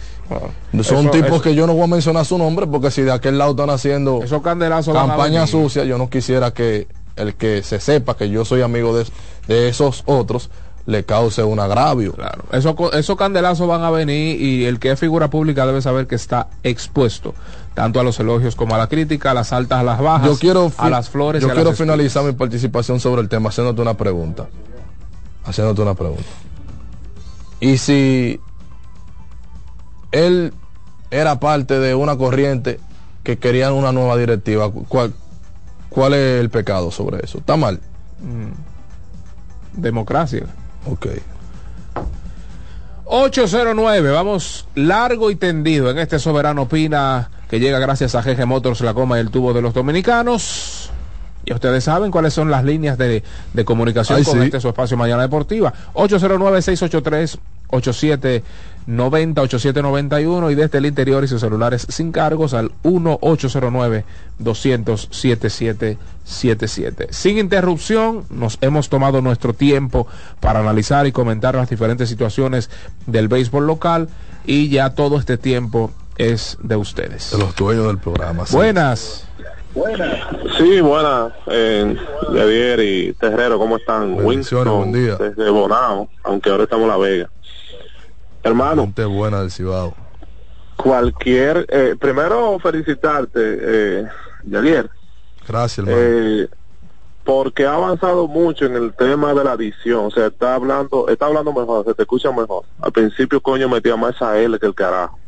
Son Eso- tipos eso- que yo no voy a mencionar su nombre porque si de aquel lado están haciendo Esos campaña sucia, yo no quisiera que el que se sepa que yo soy amigo de, de esos otros le cause un agravio. Claro, esos, esos candelazos van a venir y el que es figura pública debe saber que está expuesto tanto a los elogios como a la crítica, a las altas, a las bajas, Yo quiero, a las flores. yo y a quiero las finalizar mi participación sobre el tema haciéndote una pregunta. Haciéndote una pregunta. Y si él era parte de una corriente que querían una nueva directiva, ¿cuál, cuál es el pecado sobre eso? ¿Está mal? Mm. Democracia. Ok. 809, vamos largo y tendido en este soberano opina que llega gracias a GG Motors, la goma y el tubo de los dominicanos. Y ustedes saben cuáles son las líneas de, de comunicación Ay, con sí. este su espacio Mañana Deportiva. 809-683-8790, 8791 y desde el interior y sus celulares sin cargos al 1-809-200-7777. Sin interrupción, nos hemos tomado nuestro tiempo para analizar y comentar las diferentes situaciones del béisbol local y ya todo este tiempo es de ustedes. De los dueños del programa. sí. Buenas. Sí, buenas, eh, Javier y Terrero, ¿cómo están? Bendiciones, buen día. desde Bonao, aunque ahora estamos en La Vega. Hermano, Gente buena del Cibao. cualquier, eh, primero felicitarte, eh, Javier, Gracias, hermano. eh, porque ha avanzado mucho en el tema de la edición, o sea, está hablando, está hablando mejor, se te escucha mejor. Al principio, coño, metía más esa L que el carajo,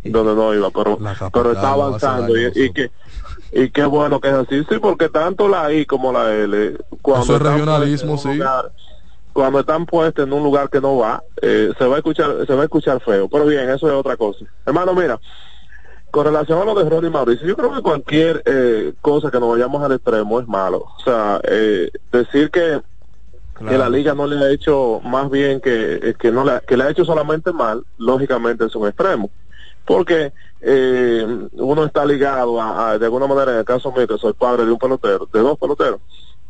(laughs) donde no iba, pero, pero está avanzando y, que y qué bueno que es así, sí, porque tanto la I como la L, cuando Eso es están regionalismo, puestas en un sí. lugar- cuando están puestas en un lugar que no va, eh, se va a escuchar, se va a escuchar feo. Pero bien, eso es otra cosa. Hermano, mira, con relación a lo de Ronnie Mauricio, yo creo que cualquier eh, cosa que nos vayamos al extremo es malo. O sea, eh, decir que, que la liga no le ha hecho más bien que, eh, que no le, ha- que le ha hecho solamente mal, lógicamente es un extremo. Porque eh, uno está ligado a, de alguna manera, en el caso mío, que soy padre de un pelotero, de dos peloteros,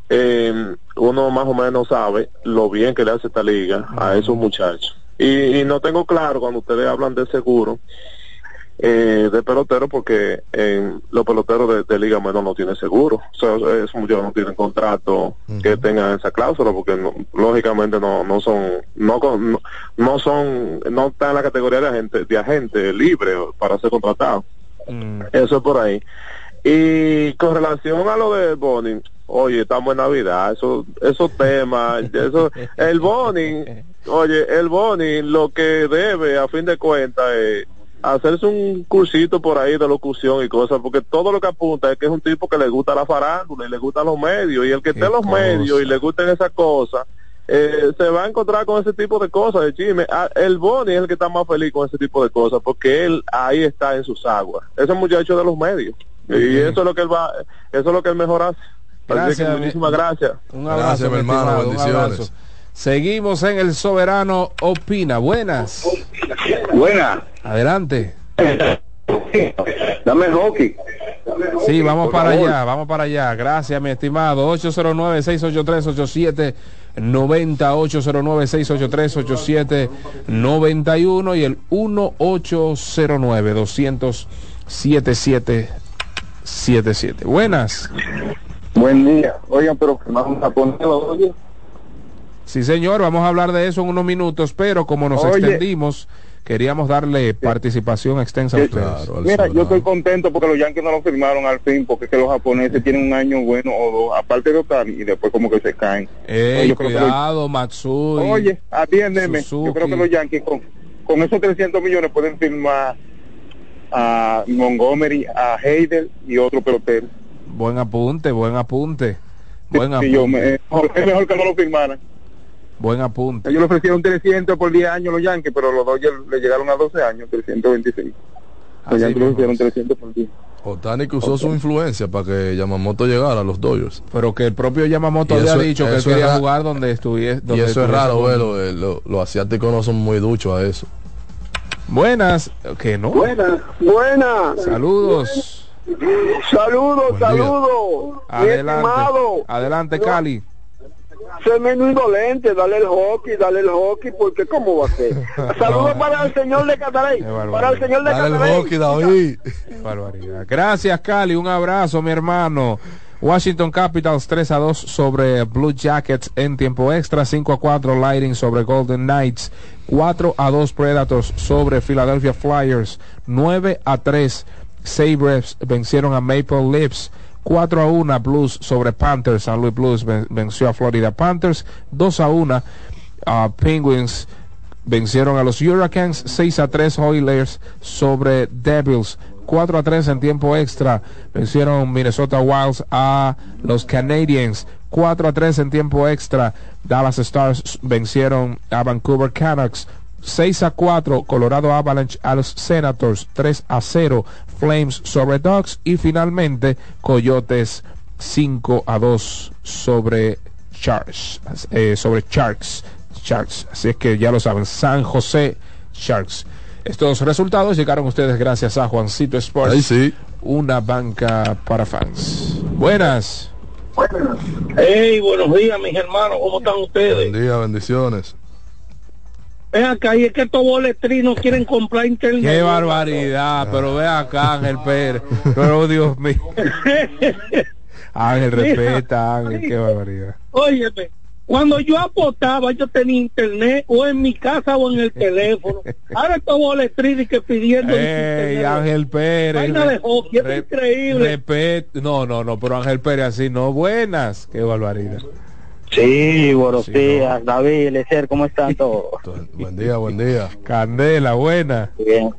eh, uno más o menos sabe lo bien que le hace esta liga a esos muchachos. Y, y no tengo claro cuando ustedes hablan de seguro eh, de pelotero porque eh, los peloteros de, de liga menor no tienen seguro. O sea, muchachos no tienen contrato que tengan esa cláusula porque no- lógicamente no, no son no, con- no no son no están en la categoría de agente de agente libre para ser contratado. Eso es por ahí. Y con relación a lo de Bonnie, oye, estamos en Navidad, eso, esos temas, eso, el Bonnie, (laughs) oye, el Bonnie lo que debe a fin de cuentas es hacerse un cursito por ahí de locución y cosas, porque todo lo que apunta es que es un tipo que le gusta la farándula y le gustan los medios, y el que esté en los cosa. medios y le gusten esas cosas, eh, se va a encontrar con ese tipo de cosas de chisme. Ah, el Bonnie es el que está más feliz con ese tipo de cosas, porque él ahí está en sus aguas. Ese muchacho de los medios. Y eso es lo que él va, eso es lo que él mejor hace. Así que Gracias, muchísimas gracias. Un abrazo, mi un abrazo. Seguimos en el soberano opina. Buenas. Buenas. Adelante. (laughs) Dame hockey. Sí, vamos para favor. allá, vamos para allá. Gracias, mi estimado. 809-683-8790, 809-683-8791 y el 1809-200-7777. Buenas. Buen día. Oigan, pero que vamos a ponerlo, oye. Sí, señor, vamos a hablar de eso en unos minutos, pero como nos Oye. extendimos, queríamos darle participación extensa a ustedes. Mira, yo estoy contento porque los Yankees no lo firmaron al fin, porque es que los japoneses tienen un año bueno o dos, aparte de Otani, y después como que se caen. Ey, Yo que los- cuidado, Matsui. Oye, atiéndeme. Yo Suzuki. creo que los Yankees con, con esos 300 millones pueden firmar a Montgomery, a Heidel y otro pelotero. Buen apunte, buen apunte. Buen Sí, apunte. yo me- es mejor que no lo firmaran. Buen apunte. Ellos le ofrecieron 300 por 10 años los Yankees, pero los Dodgers le llegaron a 12 años, 325. Los Yankees le ofrecieron 300 por 10. Otani que usó su influencia para que Yamamoto llegara a los Dodgers. Pero que el propio Yamamoto había dicho que él quería ra- jugar donde estuviese. Y eso es raro, velo, eh, lo- los asiáticos no son muy duchos a eso. Buenas, que no. Buenas, buenas. Saludos. Saludos, saludos. Adelante. Adelante, Cali. Soy menos indolente, dale el hockey, dale el hockey, porque ¿cómo va a ser? (laughs) Saludos para el señor de Catarey, para el señor de Dale el Catarey. hockey, David. Barbaridad. Gracias, Cali. Un abrazo, mi hermano. Washington Capitals 3 a 2 sobre Blue Jackets en tiempo extra, 5 a 4 Lightning sobre Golden Knights, 4 a 2 Predators sobre Philadelphia Flyers, 9 a 3 Sabres vencieron a Maple Leafs. 4 a 1 Blues sobre Panthers. San Luis Blues venció a Florida Panthers. 2 a 1 Penguins vencieron a los Hurricanes. 6 a 3 Oilers sobre Devils. 4 a 3 en tiempo extra. Vencieron Minnesota Wilds a los Canadiens. 4 a 3 en tiempo extra. Dallas Stars vencieron a Vancouver Canucks. 6 a 4 Colorado Avalanche a los Senators, 3 a 0 Flames sobre Ducks y finalmente Coyotes 5 a 2 sobre Sharks, eh, sobre Sharks, Sharks. Así es que ya lo saben, San José Sharks. Estos resultados llegaron ustedes gracias a Juancito Sports, sí. una banca para fans. Buenas. Hey, buenos días, mis hermanos, ¿cómo están ustedes? Buen día, bendiciones. Ven acá, y es que estos boletrinos quieren comprar internet. Qué barbaridad, pero ve acá, Ángel Pérez. Pero Dios mío. (laughs) Ángel, respeta, Ángel, qué barbaridad. Óyeme, cuando yo apostaba, yo tenía internet o en mi casa o en el teléfono. Ahora estos boletrinos que pidiendo. Ey, Ángel Pérez. Es Re- increíble. No, no, no, pero Ángel Pérez así no. Buenas, qué barbaridad. Sí, buenos días, David, Lecer, ¿cómo están todos? (laughs) Buen día, buen día. Candela, buena. Bien.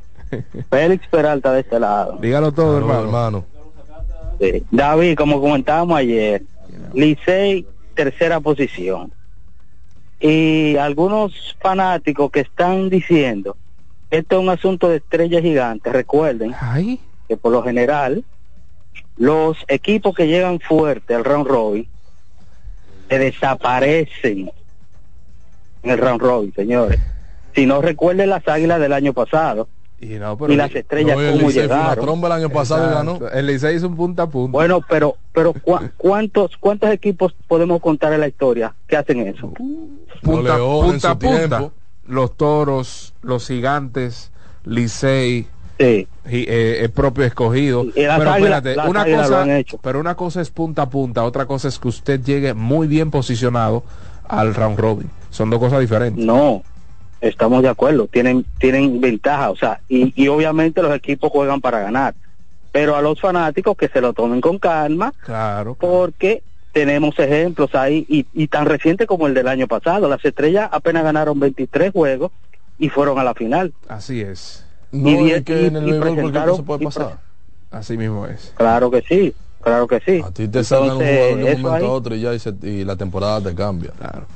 Félix Peralta de este lado. Dígalo todo, hermano. hermano. Sí. David, como comentábamos ayer, Licey, tercera posición. Y algunos fanáticos que están diciendo que esto es un asunto de estrellas gigantes, recuerden Ay, que por lo general los equipos que llegan fuerte al round robin se desaparecen en el round robin, señores. Si no recuerden las águilas del año pasado y no, pero y las estrellas No, el cómo llegaron. tromba el año pasado y ganó. El Licey hizo un punta a punta. Bueno, pero pero ¿cu- cuántos cuántos equipos podemos contar en la historia que hacen eso? punta, en punta punta. tiempo. Los toros, los gigantes, Licey, Sí. y, eh, el propio escogido. Pero espérate, una cosa, pero una cosa es punta a punta, otra cosa es que usted llegue muy bien posicionado al round robin. Son dos cosas diferentes. No, estamos de acuerdo, tienen tienen ventaja, o sea, y, y obviamente los equipos juegan para ganar. Pero a los fanáticos que se lo tomen con calma, Claro. porque tenemos ejemplos ahí y, y tan reciente como el del año pasado. Las estrellas apenas ganaron 23 juegos y fueron a la final. Así es. No, Y es que y- en el y béisbol cualquier presentaron- cosa puede y pasar. Así mismo es. Claro que sí, claro que sí. A ti te sacan un jugador de un momento ahí- a otro y ya y, se- y la temporada te cambia. Claro.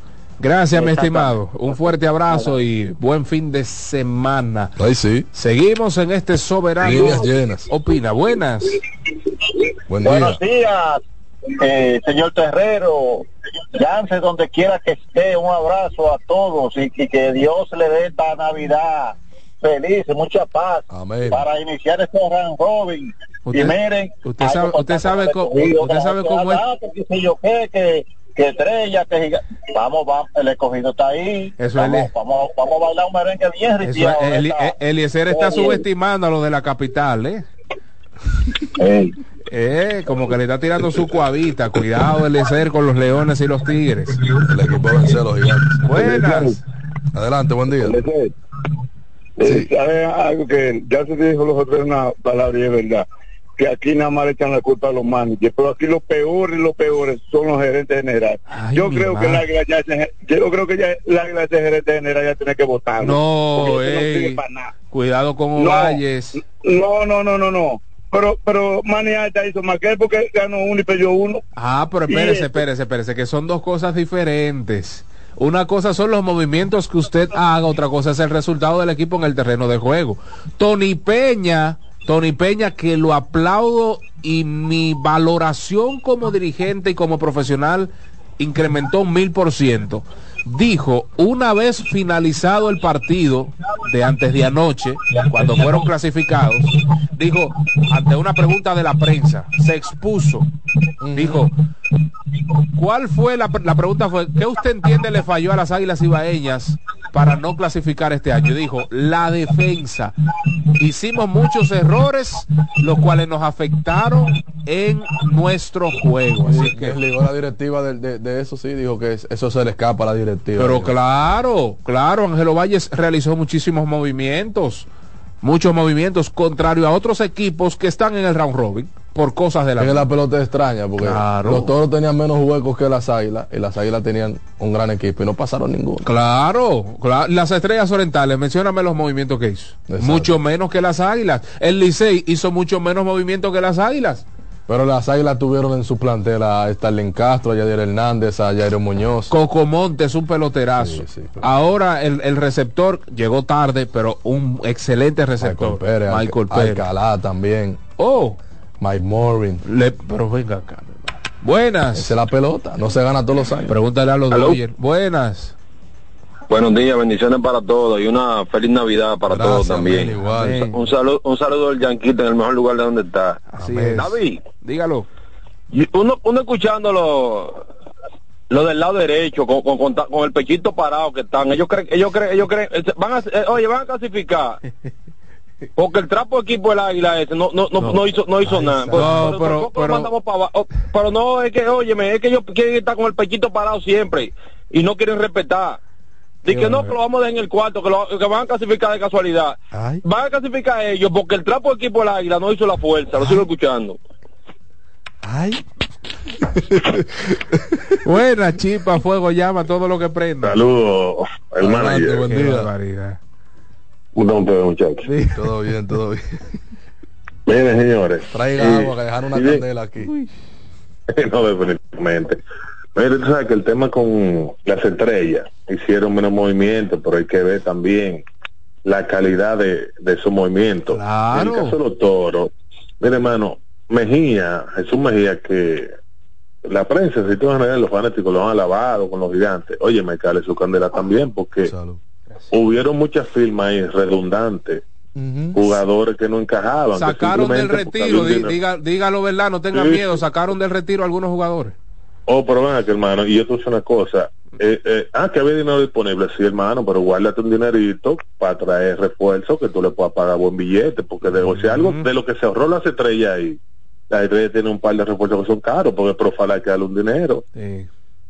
Gracias, mi estimado. Un fuerte abrazo y buen fin de semana. Ahí sí. Seguimos en este soberano. Líneas llenas. Opina, buenas. Buen día. Buenos días, eh, señor Terrero. Lance donde quiera que esté. Un abrazo a todos y, y que Dios le dé esta Navidad feliz, mucha paz Amén. para iniciar este round robin. Usted- y miren, usted sabe- que usted sabe el usted cómo es- que yo qué, que, que estrella, que giga- vamos, vamos, el escogido está ahí. Eso vamos, es- vamos, vamos a bailar un merengue bien Eli- esta- eh, Eliezer está Oye, subestimando a los de la capital, ¿eh? ey. Eh, como que le está tirando su cuavita. Cuidado, Eliezer, con los leones y los tigres. El equipo vence a los gigantes. Buenas. Adelante, buen día. Sí. ¿Sabe algo que ya se dijo los otros una palabra y es verdad? Que aquí nada más le echan la culpa a los managers, pero aquí los peores los peores son los gerentes generales. Ay, yo creo que la ya se- yo creo que ya la gerente general ya tiene que votar. No, ey, cuidado con No. Ovalles. No, no, no, no, no. Pero, pero Manny Alta hizo más que él porque ganó uno y perdió uno. Ah, pero espérese, eso- espérese, espérese, que son dos cosas diferentes. Una cosa son los movimientos que usted haga, otra cosa es el resultado del equipo en el terreno de juego. Tony Peña, Tony Peña, que lo aplaudo y mi valoración como dirigente y como profesional incrementó un mil por ciento. Dijo, una vez finalizado el partido de antes de anoche, cuando fueron clasificados, dijo, ante una pregunta de la prensa, se expuso, dijo, ¿Cuál fue la, la pregunta? Fue, ¿qué usted entiende le falló a las Águilas Ibaeñas para no clasificar este año. Dijo, la defensa. Hicimos muchos errores, los cuales nos afectaron en nuestro juego. Así que, Desligó la directiva de, de- de eso, sí, dijo que es- eso se le escapa a la directiva. pero claro, claro, Ángelo Valles realizó muchísimos movimientos, muchos movimientos, contrario a otros equipos que están en el round robin por cosas de la es que la pelota es extraña porque Claro. los toros tenían menos huecos que las águilas y las águilas tenían un gran equipo y no pasaron ninguno. Claro, claro, las estrellas orientales, mencióname los movimientos que hizo. Mucho menos que las águilas. El Licey hizo mucho menos movimientos que las águilas. Pero las águilas tuvieron en su plantel a Starling Castro, a Yadir Hernández, a Jairo Muñoz. Coco Montes, un peloterazo. Ahora el, el receptor llegó tarde, pero un excelente receptor. Michael Pérez, Michael Pérez. Alcalá también. Oh. Mike Morin. Le- pero venga acá. mi hermano. Buenas. Esa es la pelota, no se gana todos los años. Pregúntale a los. Dodgers. Buenas. Buenos días, bendiciones para todos y una feliz Navidad para Gracias, todos también. igual. Un, saludo, un saludo al Yanquito en el mejor lugar de donde está. Así es. David, Dígalo. uno, uno escuchando lo, lo del lado derecho con, con, con, con el pechito parado que están, ellos creen, ellos creen, ellos creen, eh, van a, eh, oye, van a clasificar. (laughs) Porque el trapo equipo del águila ese no, no, no, no, hizo, no hizo nada. No, pero- pero- mandamos para abajo. Oh, pero no, es que, óyeme, es que ellos quieren estar con el pechito parado siempre y no quieren respetar. Dice que no, que lo vamos a dejar en el cuarto, que, lo, que van a clasificar de casualidad. Van a clasificar ellos porque el trapo equipo del águila no hizo la fuerza, lo sigo escuchando. Ay. (laughs) Buena chipa, fuego, llama, todo lo que prenda. Saludos, hermano. Buen día. ¿Cómo están muchachos? Todo bien, todo bien. Miren, señores. Traiga y- agua, que dejaron una y candela aquí. (laughs) no, definitivamente. Mire, tú sabes que el tema con las estrellas hicieron menos movimientos, pero hay que ver también la calidad de, de esos movimientos. Claro. En el caso de los toros, mire, hermano, Mejía, Jesús Mejía, que la prensa, si tú en general, los fanáticos lo han alabado con los gigantes. Oye, me cale su candela también, porque hubieron muchas firmas ahí redundantes, jugadores que no encajaban. Sacaron del retiro, diga, dígalo verdad, no tenga Sí. miedo, sacaron del retiro algunos jugadores. Oh, pero ven acá, hermano, y yo te una cosa. Eh, eh, ah, que había dinero disponible, sí, hermano, pero guárdate un dinerito para traer refuerzo que tú le puedas pagar buen billete, porque de, o sea, algo de lo que se ahorró las estrellas ahí, las estrellas tienen un par de refuerzos que son caros, porque Profala hay que darle un dinero.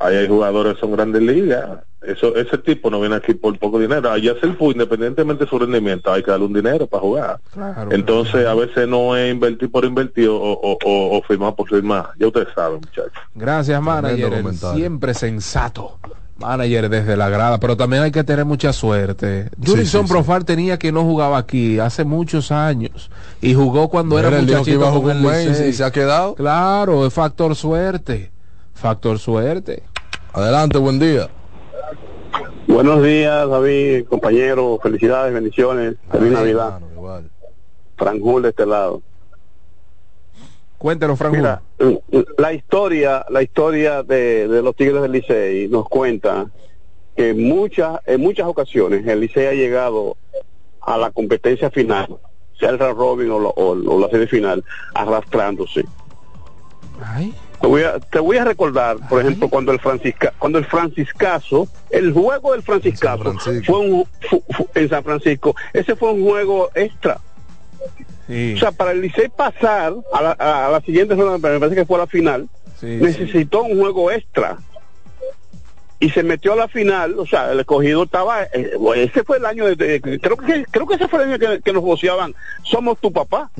Ahí hay jugadores que son grandes ligas. Eso, ese tipo no viene aquí por poco dinero. Allá es el PU, independientemente de su rendimiento, hay que darle un dinero para jugar. Claro. Entonces, a veces no es invertir por invertir o, o, o- o firmar por firmar. Ya ustedes saben, muchachos. Gracias, manager. el. Siempre sensato. Manager desde la grada, pero también hay que tener mucha suerte. Jurison sí, Profar tenía que no jugaba aquí hace muchos años y jugó cuando era que muchachito iba a con el y se ha quedado. Claro, es factor suerte. Factor suerte. Adelante, buen día. Buenos días, David, compañero. Felicidades, bendiciones. Feliz Navidad. Frank Hull de este lado. Cuéntelo, Frank. Mira, la historia, la historia de, de los Tigres del Licey nos cuenta que muchas, en muchas ocasiones el Licey ha llegado a la competencia final, sea el robin o, lo- o- o la serie final, arrastrándose. Te voy a, te voy a recordar, por ejemplo, cuando el Francisca, cuando el Franciscazo, el juego del Franciscazo fue un fu- fu- en San Francisco, ese fue un juego extra. O sea, para el Licey pasar a la, a- la siguiente ronda, me parece que fue a la final, necesitó un juego extra. Y se metió a la final, o sea, el escogido estaba, eh, ese fue el año de, de- creo que creo que ese fue el año que, que nos voceaban, somos tu papá.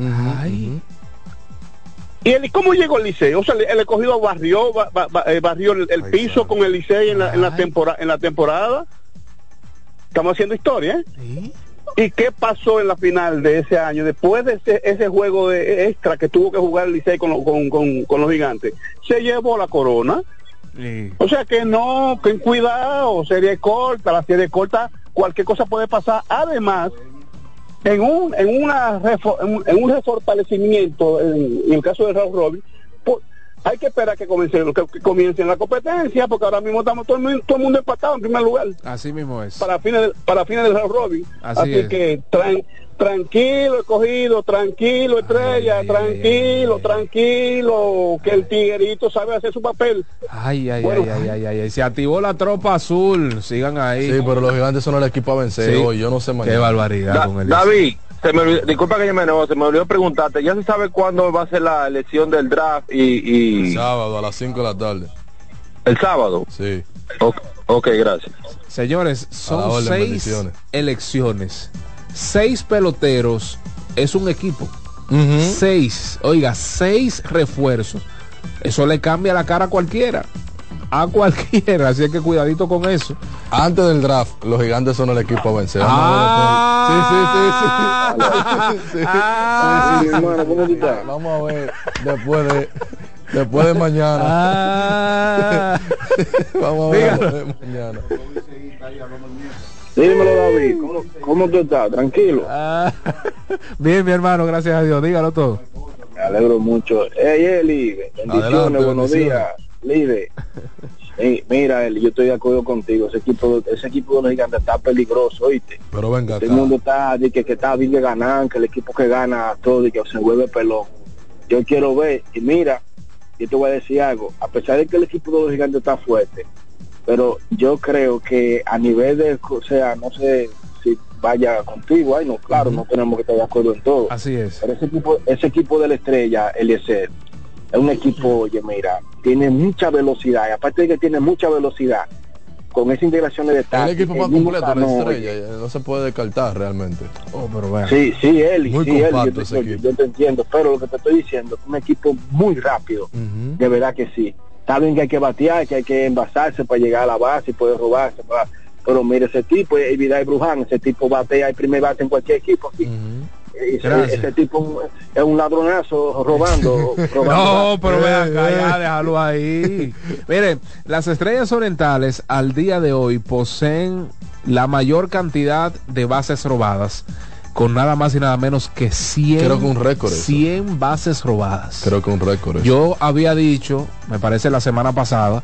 ¿Y el, cómo llegó el Liceo? O sea, el, el escogido barrió, ba- ba- ba- eh, barrió el, el piso con el Licey en la, en la, tempora- en la temporada. Estamos haciendo historia, ¿eh? ¿Y qué pasó en la final de ese año? Después de ese, ese juego de extra que tuvo que jugar el Licey con, lo- con, con, con los gigantes, se llevó la corona. O sea que no, que cuidado, serie corta, la serie corta, cualquier cosa puede pasar. Además, en un en una en un- en un refortalecimiento en, en el caso de Raúl Robin pues, hay que esperar que comience que, que comience la competencia porque ahora mismo estamos todo el, mundo, todo el mundo empatado en primer lugar Así mismo es. para fines del, para fines del Raúl Robin Así así, es. que traen Tranquilo, escogido, tranquilo, estrella, tranquilo, tranquilo, que el tiguerito sabe hacer su papel. Ay, ay, ay, ay, ay, ay, ay, se activó la tropa azul, sigan ahí. Sí, pero los gigantes son el equipo a vencer Sí. hoy, yo no sé mañana. Qué barbaridad Da- con el David, se me olvidó- disculpa que yo me enojo, se me olvidó preguntarte, ¿ya se sabe cuándo va a ser la elección del draft y, y Sábado a las 5 de la tarde. el sábado? Sí. Ok, gracias. Señores, son orden, seis bendiciones. elecciones. Seis peloteros es un equipo. Seis, oiga, seis refuerzos. Eso le cambia la cara a cualquiera. A cualquiera, así que cuidadito con eso. Antes del draft, los gigantes son el equipo a vencer. Ah. Vamos a ver después. Sí, (laughs) sí, sí. sí. Ah, Sí, sí, sí. mi hermano, ¿cómo tú estás? Vamos a ver después de después de mañana. Ah. (laughs) Vamos a ver Diga. después de mañana. Dímelo, David, ¿cómo, cómo tú estás? Tranquilo. Ah. (laughs) Bien, mi hermano, gracias a Dios. Dígalo todo. Me alegro mucho. Ey, Eli, bendiciones, Adelante, buenos bendiciones. días. Live. (laughs) Ey, mira, Eli, yo estoy de acuerdo contigo. Ese equipo, ese equipo de los gigantes está peligroso, ¿oíste? Pero venga Todo el mundo está, de que, que está bien de ganar, que el equipo que gana todo y que se vuelve pelón. Yo quiero ver, y mira, yo te voy a decir algo, a pesar de que el equipo de los gigantes está fuerte, pero yo creo que a nivel de, o sea, no sé si vaya contigo, ay no, claro, no tenemos que estar de acuerdo en todo. Así es. Pero ese equipo, ese equipo de la estrella, Eliezer, es un equipo, oye, mira, tiene mucha velocidad, y aparte de que tiene mucha velocidad, con esa integración de El detalle. equipo más el completo, la estrella, eh, no se puede descartar realmente. Oh, pero bueno. Sí, sí, él, Muy sí, él, yo, te- ese yo- equipo. yo te entiendo, pero lo que te estoy diciendo es un equipo muy rápido, de verdad que sí. Está bien que hay que batear, que hay que envasarse para llegar a la base y poder robarse, para- pero mire ese tipo, es Vidal Bruján, ese tipo batea el primer bate en cualquier equipo aquí. Ese, tipo es un ladronazo robando. (laughs) robando No, pero ven acá, Eh, ya déjalo ahí. Miren, las estrellas orientales al día de hoy poseen la mayor cantidad de bases robadas, con nada más y nada menos que 100, Creo que un récord eso. 100 bases robadas. Creo que un récord. Yo había dicho, me parece la semana pasada,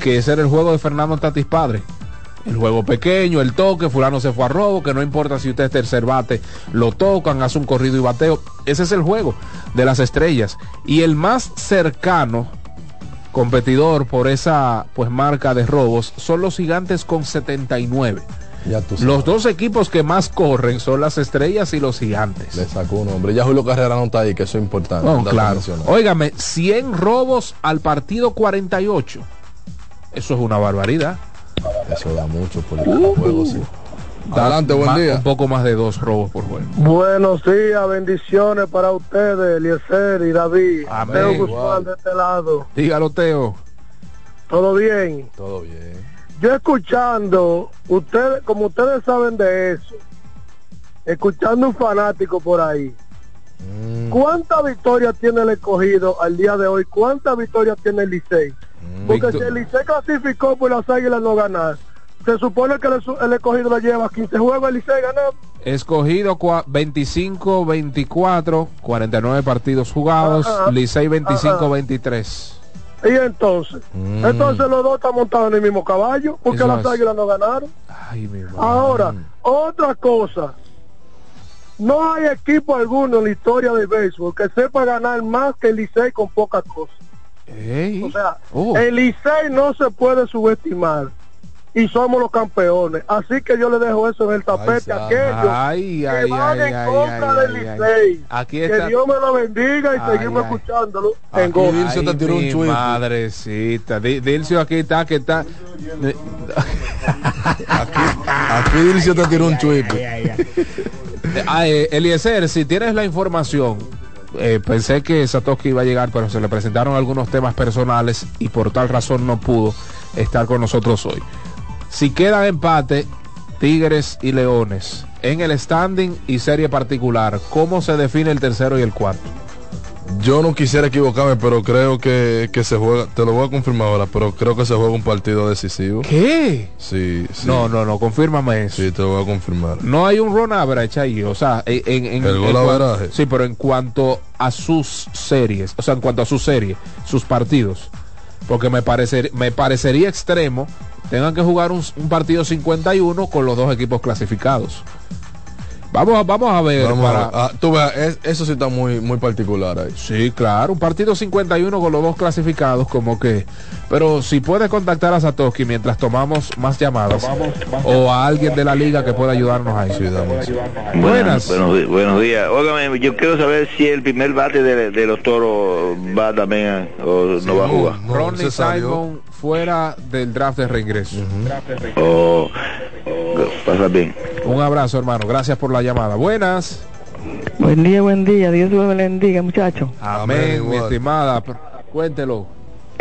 que ese era el juego de Fernando Tatis Padre. El juego pequeño, el toque, fulano se fue a robo, que no importa si usted es tercer bate, lo tocan, hace un corrido y bateo. Ese es el juego de las estrellas. Y el más cercano competidor por esa pues marca de robos son los gigantes con 79. Ya tú sabes. Los dos equipos que más corren son las estrellas y los gigantes. Le sacó un hombre. Ya Julio Carrera no está ahí, que eso es importante. No, claro. Óigame, 100 robos al partido 48. Eso es una barbaridad. Eso da mucho por el juego, sí. Adelante, buen día. Un poco más de dos robos por juego. Buenos días, bendiciones para ustedes, Eliezer y David. Amén. Teo. Guzmán de este lado. Dígalo, Teo. ¿Todo bien? Todo bien. Yo escuchando, ustedes, como ustedes saben de eso, escuchando un fanático por ahí, Mm. ¿cuántas victorias tiene el escogido al día de hoy? ¿Cuántas victorias tiene el Licey? Porque Victor- si el Licey clasificó por las águilas no ganar, se supone que el, el escogido le lleva 15 juegos, el Licey ganó. Escogido cua- 25, 24, 49 partidos jugados. Licey 25, Ajá. 23. Y entonces, Mm. entonces los dos están montados en el mismo caballo, porque las águilas no ganaron. Ay, mi. Ahora, otra cosa. No hay equipo alguno en la historia del béisbol que sepa ganar más que el Licey con pocas cosas. O sea, Oh. el Licey no se puede subestimar. Y somos los campeones. Así que yo le dejo eso en el tapete a aquellos Ay, que ay, van ay, en ay, contra ay, del. Licey. Aquí Que está. Dios me lo bendiga y Ay, seguimos ay. escuchándolo Aquí en Go. Dilcio te tiró un mi chuipi. madrecita. Di- Dilcio aquí está, que está. (laughs) Aquí, aquí Dilcio te tiró un chuipi. Ah, eh, Eliezer, si tienes la información, eh, pensé que Satoshi iba a llegar, pero se le presentaron algunos temas personales y por tal razón no pudo estar con nosotros hoy. Si queda empate, Tigres y Leones, en el standing y serie particular, ¿cómo se define el tercero y el cuarto? Yo no quisiera equivocarme, pero creo que, que se juega, te lo voy a confirmar ahora, pero creo que se juega un partido decisivo. ¿Qué? Sí, sí. No, no, no, confírmame eso. Sí, te lo voy a confirmar. No hay un run average ahí, o sea, en, El gol en. Sí, pero en cuanto a sus series, o sea, en cuanto a su serie, sus partidos, porque me me parecería extremo tengan que jugar un, un partido 51 con los dos equipos clasificados. Vamos, a- vamos a ver. Vamos a ver. Ah, tú veas, es- eso sí está muy, muy particular ahí. Sí, claro, un partido 51 con los dos clasificados, como que. Pero si puede contactar a Satoshi mientras tomamos más llamadas o a alguien de la liga que pueda ayudarnos ahí. Buenas. Buenos, días. Óigame, yo quiero saber si el primer bate de, de los toros va también a- o no va a jugar. Ronnie Simon fuera del draft de reingreso. O pasa bien. Un abrazo, hermano. Gracias por la llamada. Buenas. Buen día, buen día. Dios me bendiga, muchacho. Amén, mi estimada. Cuéntelo.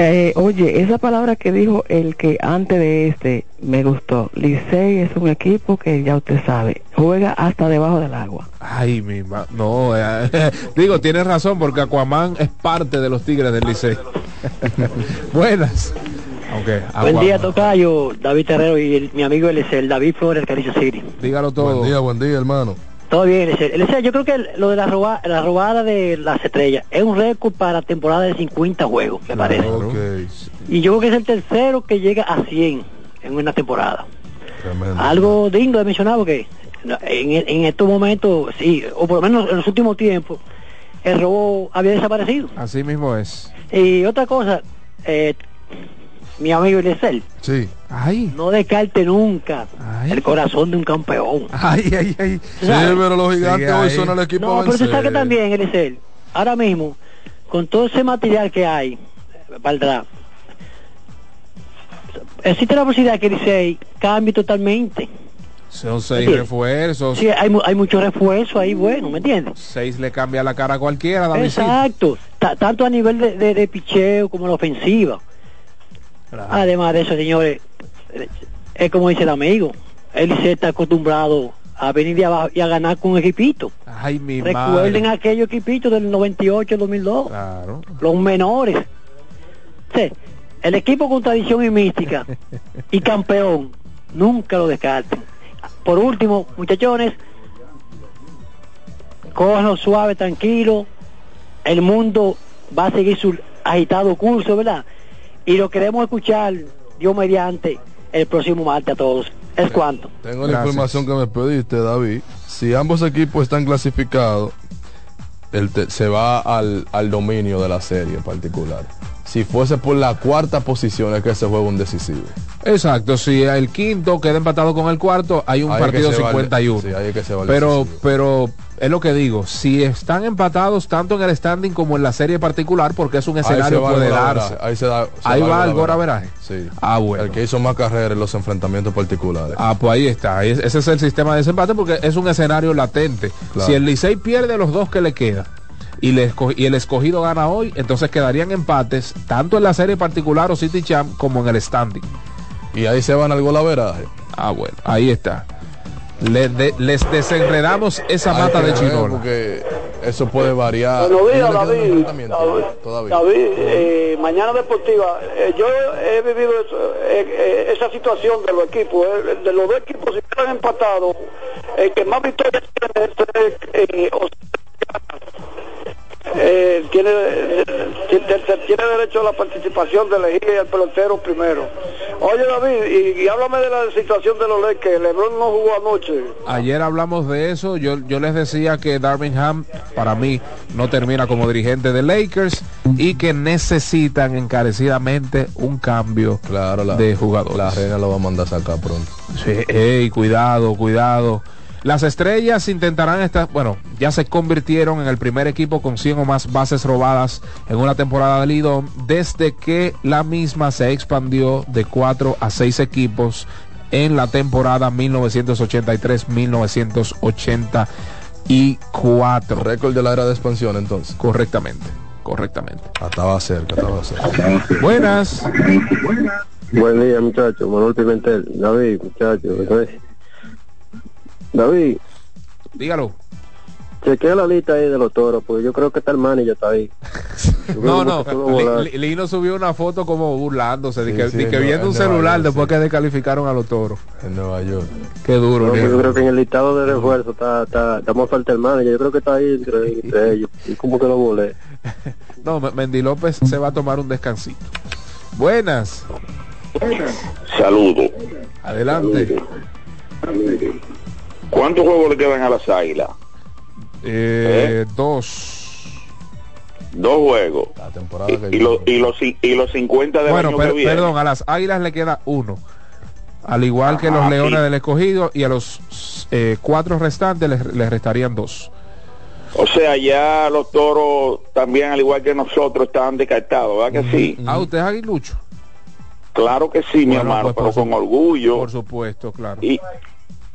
Eh, oye, esa palabra que dijo el que antes de este me gustó. Licey es un equipo que ya usted sabe, juega hasta debajo del agua. Ay, mi ma- No, eh, (laughs) digo, tienes razón porque Aquaman es parte de los Tigres del Licey. (laughs) Buenas. Buen día, Tocayo, David Terrero y el- mi amigo el David Flores, Caricio City. Dígalo todo. Buen día, buen día, hermano. Todo bien, Eliezer. Eliezer, yo creo que el- lo de la, roba- la robada de las estrellas es un récord para temporada de 50 juegos, me parece. Y yo creo que es el tercero que llega a 100 en una temporada. Algo digno de mencionar porque en, en estos momentos, sí, o por lo menos en los últimos tiempos, el robo había desaparecido. Así mismo es. Y otra cosa, eh, mi amigo Eliezer, Sí. Ay. no descarte nunca el corazón de un campeón. Ay, ay, ay. Sí, pero los gigantes hoy son el equipo No, a pero usted sabe que también, Eliezer, ahora mismo, con todo ese material que hay draft, existe la posibilidad que Licey cambie totalmente. Son seis Sí. refuerzos. Sí, hay, hay mucho refuerzo ahí, bueno, ¿me entiendes? Seis le cambia la cara a cualquiera. Exacto, Ta- tanto a nivel de, de- de picheo como la ofensiva. Además de eso, señores, es como dice el amigo, él se está acostumbrado a venir de abajo y a ganar con un equipito. Ay, mi Recuerden madre. aquellos equipitos del 98, 2002, Claro. los menores. Sí, el equipo con tradición y mística (laughs) y campeón, nunca lo descarten. Por último, muchachones, cójanlo suave, tranquilo. El mundo va a seguir su agitado curso, ¿verdad? Y lo queremos escuchar, Dios mediante, el próximo martes a todos. ¿Es cuánto? Tengo la información que me pediste, David. Si ambos equipos están clasificados, el te- se va al, al dominio de la serie en particular. Si fuese por la cuarta posición es que se juega un decisivo. Exacto, si el quinto queda empatado con el cuarto, hay un Ahí es que partido se va el- 51. sí, ahí es que se va el pero, pero es lo que digo, si están empatados tanto en el standing como en la serie particular, porque es un escenario puede darse. Ahí, se da, se Ahí va el golaveraje. Sí. Ah, bueno. El que hizo más carreras en los enfrentamientos particulares. Ah, pues ahí está. Ese es el sistema de desempate porque es un escenario latente. Claro. Si el Licey pierde los dos que le queda y, le esco- y el escogido gana hoy, entonces quedarían empates tanto en la serie particular o City Champ como en el standing. Y ahí se van al golaveraje. Ah, bueno, ahí está. Le- de- les desenredamos esa Hay mata de ver, chinola. Porque eso puede variar. Buenos días, ¿No le queda un David. David, Todavía. David, eh, mañana deportiva. eh, yo he vivido eso, eh, eh, esa situación de los equipos, eh, de los dos equipos si están empatados. El que más victorias tiene es tiene, tiene, tiene derecho a la participación de elegir al pelotero primero. Oye, David, y, y háblame de la situación de los Lakers. LeBron no jugó anoche. Ayer hablamos de eso. Yo, yo les decía que Darvingham, para mí, no termina como dirigente de Lakers y que necesitan encarecidamente un cambio de jugadores. La reina lo va a mandar a sacar pronto. Sí, cuidado, cuidado. Las estrellas intentarán estar, bueno, ya se convirtieron en el primer equipo con 100 o más bases robadas en una temporada de Lidón desde que la misma se expandió de 4 a 6 equipos en la temporada 1983-1984. Récord de la era de expansión entonces. Correctamente, correctamente. Ah, estaba cerca, estaba cerca. Buenas. Buen día, muchachos. Manuel Pimentel. David, muchachos. David, Dígalo. chequea la lista ahí de los toros, porque yo creo que está el man y ya está ahí. (laughs) No, no, Lino subió una foto como burlándose, de Sí, que, sí, de que en viendo un celular York, después que descalificaron a los toros. En Nueva York. Qué duro, No, yo creo que en el listado de refuerzo está, está, está más falta el manager. Yo creo que está ahí entre, (laughs) entre ellos. Y como que lo volé. (laughs) No, Mendy López se va a tomar un descansito. Buenas. Saludo. Adelante. ¿Cuántos juegos le quedan a las águilas? Eh, Dos. Dos juegos. La temporada que Y, y los, y, los, y los 50 del Bueno, año per- que viene. perdón, a las águilas le queda uno. Al igual que los leones y- del escogido y a los eh, cuatro restantes les, les restarían dos. O sea, ya los toros también, al igual que nosotros, estaban descartados, ¿verdad que sí? Ah, usted es aguilucho. Claro que sí, mi hermano, pues, pero con orgullo. Por supuesto, claro. Y,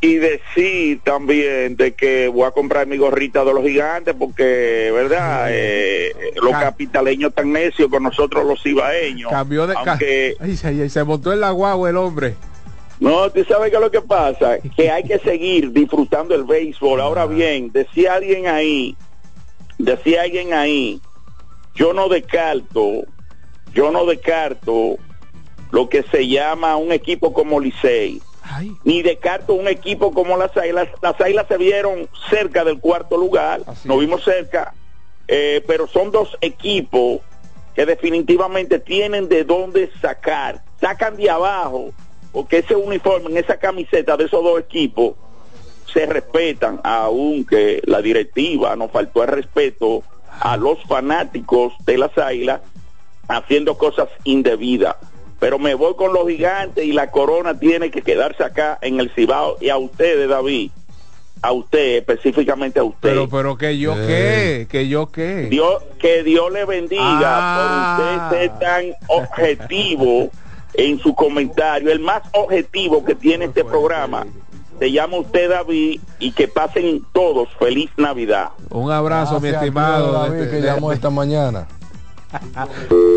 y decir también de que voy a comprar mi gorrita de los gigantes porque, ¿verdad? Eh, los Ca- capitaleños tan necios con nosotros los ibaeños. Cambió de Aunque, Ay, ay, se montó en la guagua el hombre. no, tú sabes qué es lo que pasa, que hay que seguir disfrutando el béisbol. Ahora bien, decía alguien ahí, decía alguien ahí, yo no descarto, yo no descarto lo que se llama un equipo como Licey. Ni descarto un equipo como las Águilas. Las Águilas se vieron cerca del cuarto lugar, nos vimos cerca, eh, pero son dos equipos que definitivamente tienen de dónde sacar. Sacan de abajo, porque ese uniforme, en esa camiseta de esos dos equipos, se respetan, aunque la directiva nos faltó el respeto a los fanáticos de las águilas haciendo cosas indebidas. Pero me voy con los gigantes y la corona tiene que quedarse acá en el Cibao y a ustedes, David, a usted, específicamente a usted. Pero, pero que yo qué, que yo qué. Dios, que Dios le bendiga Ah. por usted ser tan objetivo en su comentario, el más objetivo que tiene este programa. Se llama usted David y que pasen todos feliz Navidad. Un abrazo, mi estimado. David, que de- llamó esta mañana.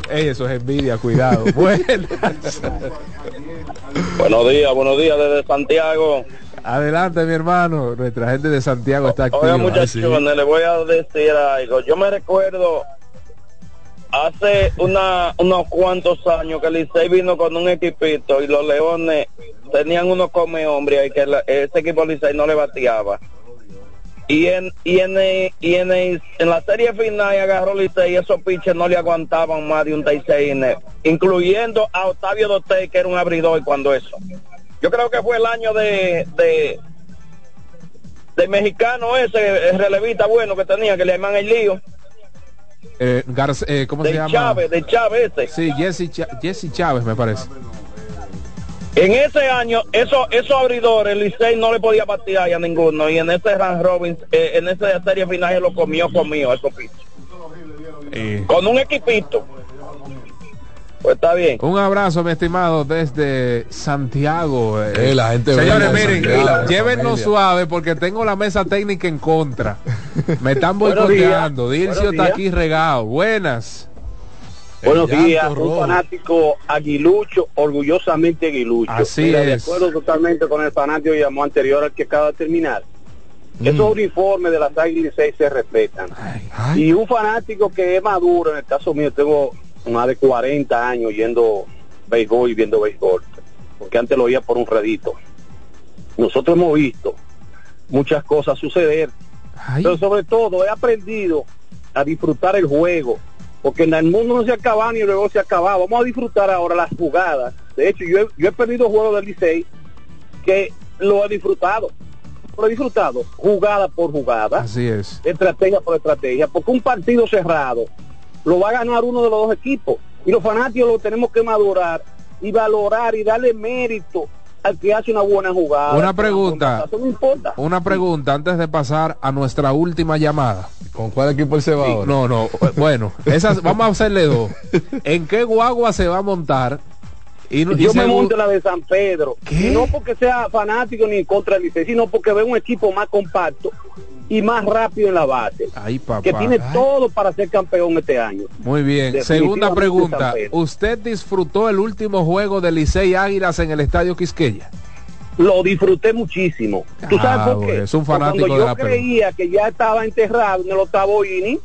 Ey, eso es envidia, cuidado. Buenas. (laughs) Buenos días, buenos días desde Santiago. Adelante, mi hermano. Nuestra gente de Santiago está activa. Oiga, muchachones, le voy a decir algo. Yo me recuerdo hace una, unos cuantos años que Licey vino con un equipito y los Leones tenían unos come hombres y que la- ese equipo Licey no le bateaba. Y en y en, el- y en, el- en la serie final agarró Licey y esos pitches no le aguantaban más de un 36 inning, incluyendo a Octavio Dote que era un abridor cuando eso. Yo creo que fue el año de, de de mexicano ese el relevista bueno que tenía que le llaman el lío Eh, Garce- eh, ¿Cómo se de llama? Chávez de Chávez ese Sí, Jesse, Jesse Chávez, me parece. En ese año esos esos abridores el Licey no le podía batear a ninguno y en ese Ran Robbins eh, en esa serie final se lo comió conmigo esos pitches Eh, con un equipito pues está bien Un abrazo, mi estimado, desde Santiago. eh. Eh, la gente Señores, miren, Santiago, suave porque tengo la mesa técnica en contra. Me están (laughs) boicoteando. Dilcio está aquí regado. Buenas. Buenos días, un fanático aguilucho, orgullosamente aguilucho. Así Mira, De es. acuerdo totalmente con el fanático que llamó anterior al que acaba de terminar. Mm. Esos uniformes de las Águilas 6 se respetan. Y un fanático que es maduro, en el caso mío, tengo más de 40 años yendo béisbol y viendo béisbol, porque antes lo oía por un redito. Nosotros hemos visto muchas cosas suceder, pero sobre todo he aprendido a disfrutar el juego, porque en el mundo no se acaba ni luego se acaba. Vamos a disfrutar ahora las jugadas. De hecho, yo he, yo he perdido juegos del Licey que lo he disfrutado. Lo he disfrutado, jugada por jugada, Así es. estrategia por estrategia, porque un partido cerrado lo va a ganar uno de los dos equipos. Y los fanáticos lo tenemos que madurar y valorar y darle mérito al que hace una buena jugada. Una pregunta. Eso no importa. Una pregunta antes de pasar a nuestra última llamada. ¿Con cuál equipo él se va ahora? No, no. Bueno, esas, vamos a hacerle dos. (laughs) ¿En qué guagua se va a montar? Y, no- y yo me segu- monto la de San Pedro. No porque sea fanático ni en contra del Licey, sino porque veo un equipo más compacto y más rápido en la base. Ay, papá. que tiene Ay. todo para ser campeón este año. Muy bien. Segunda pregunta. ¿Usted disfrutó el último juego de Licey Águilas en el Estadio Quisqueya? Lo disfruté muchísimo. ¿Tú Ah, sabes por qué? es un fanático Cuando de yo la pelota. creía que ya estaba enterrado en el octavo inning,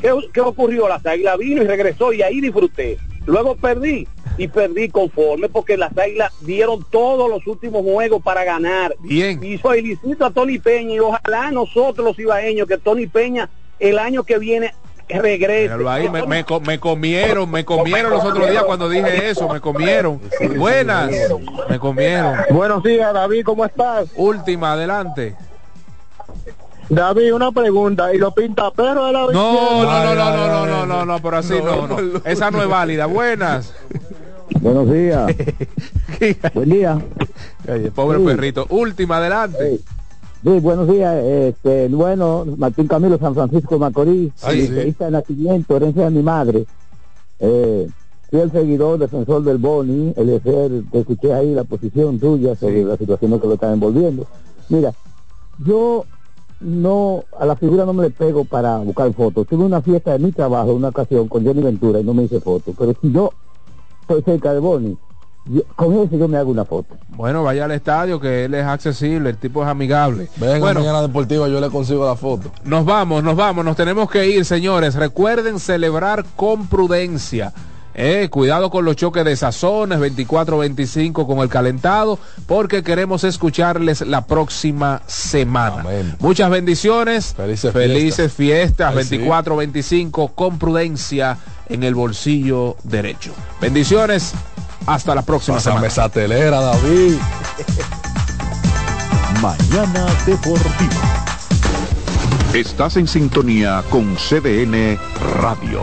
¿qué, qué ocurrió? La águilas vino y regresó y ahí disfruté. Luego perdí y perdí conforme porque las águilas dieron todos los últimos juegos para ganar. Bien. Y felicito a Tony Peña y ojalá nosotros los ibaeños que Tony Peña el año que viene regrese. Ahí, me, me co- me comieron, me comieron los otros días cuando dije eso, me comieron. Buenas, me comieron. Buenos días, David, ¿cómo estás? Última, adelante. David, una pregunta. ¿Y los pintaperros de la No, no, no, no, no, no, no, no, no, por así no, no. Esa no es válida. Buenas. Buenos días. (laughs) Buen día. Oye, pobre Sí. perrito. Última, adelante. Sí, buenos días. Este, bueno, Martín Camilo, San Francisco de Macorís, Ay, sí. de nacimiento, herencia de mi madre. Eh, fui el seguidor, defensor del Boni, el te escuché ahí la posición tuya sobre la situación que lo están envolviendo. Mira, yo no, a la figura no me le pego para buscar fotos. Tuve una fiesta de mi trabajo, una ocasión con Johnny Ventura y no me hice fotos. Pero si yo estoy cerca de Boni, yo- con ese yo me hago una foto. Bueno, vaya al estadio que él es accesible, el tipo es amigable. Venga, bueno, mañana deportiva, yo le consigo la foto. Nos vamos, nos vamos, nos tenemos que ir, señores. Recuerden celebrar con prudencia. Eh, cuidado con los choques de sazones 24-25 con el calentado, porque queremos escucharles la próxima semana. Muchas bendiciones, felices, fiestas, Ay, sí. 24-25 con prudencia en el bolsillo derecho. Bendiciones, hasta la próxima Pásame semana. esa telera, David. (laughs) Mañana Deportiva. Estás en sintonía con CDN Radio.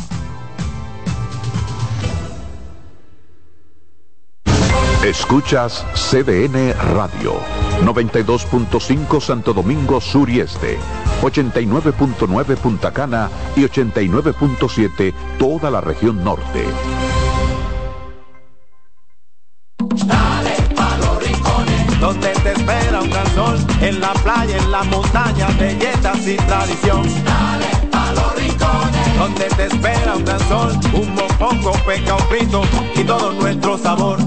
Escuchas CDN Radio, 92.5 Santo Domingo Sur y Este, 89.9 Punta Cana y 89.7 toda la región norte. Dale pa' los rincones, donde te espera un gran sol, en la playa, en la montaña, belletas y tradición. Dale pa' los rincones, donde te espera un gran sol, un mopongo, peca, un frito y todo nuestro sabor.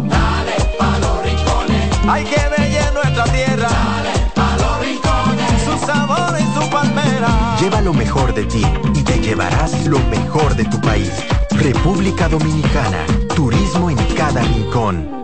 Hay que bella nuestra tierra. Dale pa' los rincones, su sabor y su palmera. Lleva lo mejor de ti y te llevarás lo mejor de tu país. República Dominicana. Turismo en cada rincón.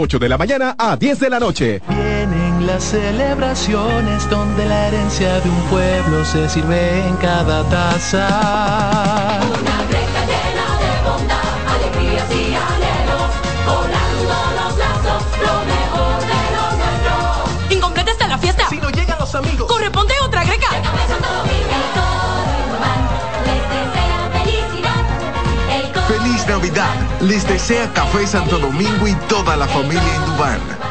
8 de la mañana a 10 de la noche. Vienen las celebraciones donde la herencia de un pueblo se sirve en cada taza. Les desea Café Santo Domingo y toda la familia Indubán.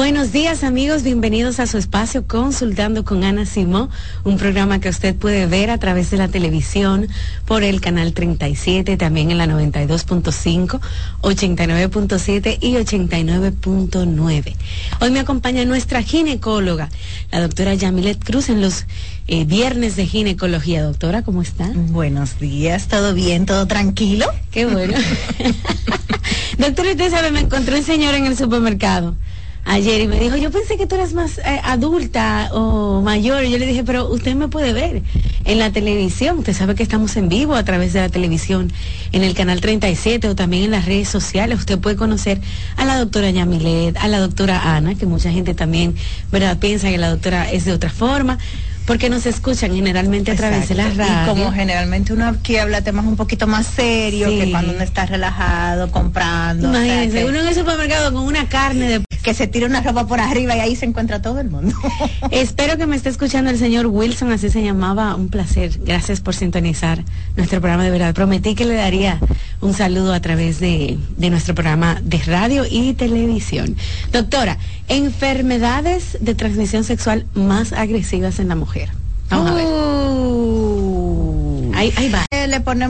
Buenos días amigos, bienvenidos a su espacio Consultando con Ana Simó, un programa que usted puede ver a través de la televisión por el canal 37, también en la 92.5, 89.7 y 89.9. Hoy me acompaña nuestra ginecóloga, la doctora Yamilet Cruz, en los eh, viernes de ginecología. Doctora, ¿cómo está? Buenos días, ¿todo bien? ¿Todo tranquilo? Qué bueno. (laughs) (laughs) Doctora, usted sabe, me encontré un señor en el supermercado ayer y me dijo, yo pensé que tú eras más eh, adulta o mayor. Y yo le dije, pero usted me puede ver en la televisión. Usted sabe que estamos en vivo a través de la televisión, en el canal 37 o también en las redes sociales. Usted puede conocer a la doctora Yamilet, a la doctora Ana, que mucha gente también, ¿verdad? Piensa que la doctora es de otra forma porque nos escuchan generalmente a través de las radios. Y como generalmente uno aquí habla temas un poquito más serios que cuando uno está relajado, comprando. Imagínense, o uno en el supermercado con una carne de... Que se tira una ropa por arriba y ahí se encuentra todo el mundo. (laughs) Espero que me esté escuchando el señor Wilson, así se llamaba. Un placer. Gracias por sintonizar nuestro programa de verdad. Prometí que le daría un saludo a través de, de nuestro programa de radio y televisión. Doctora, enfermedades de transmisión sexual más agresivas en la mujer. Vamos a ver. Oh. Ahí, ahí va. Eh, le ponemos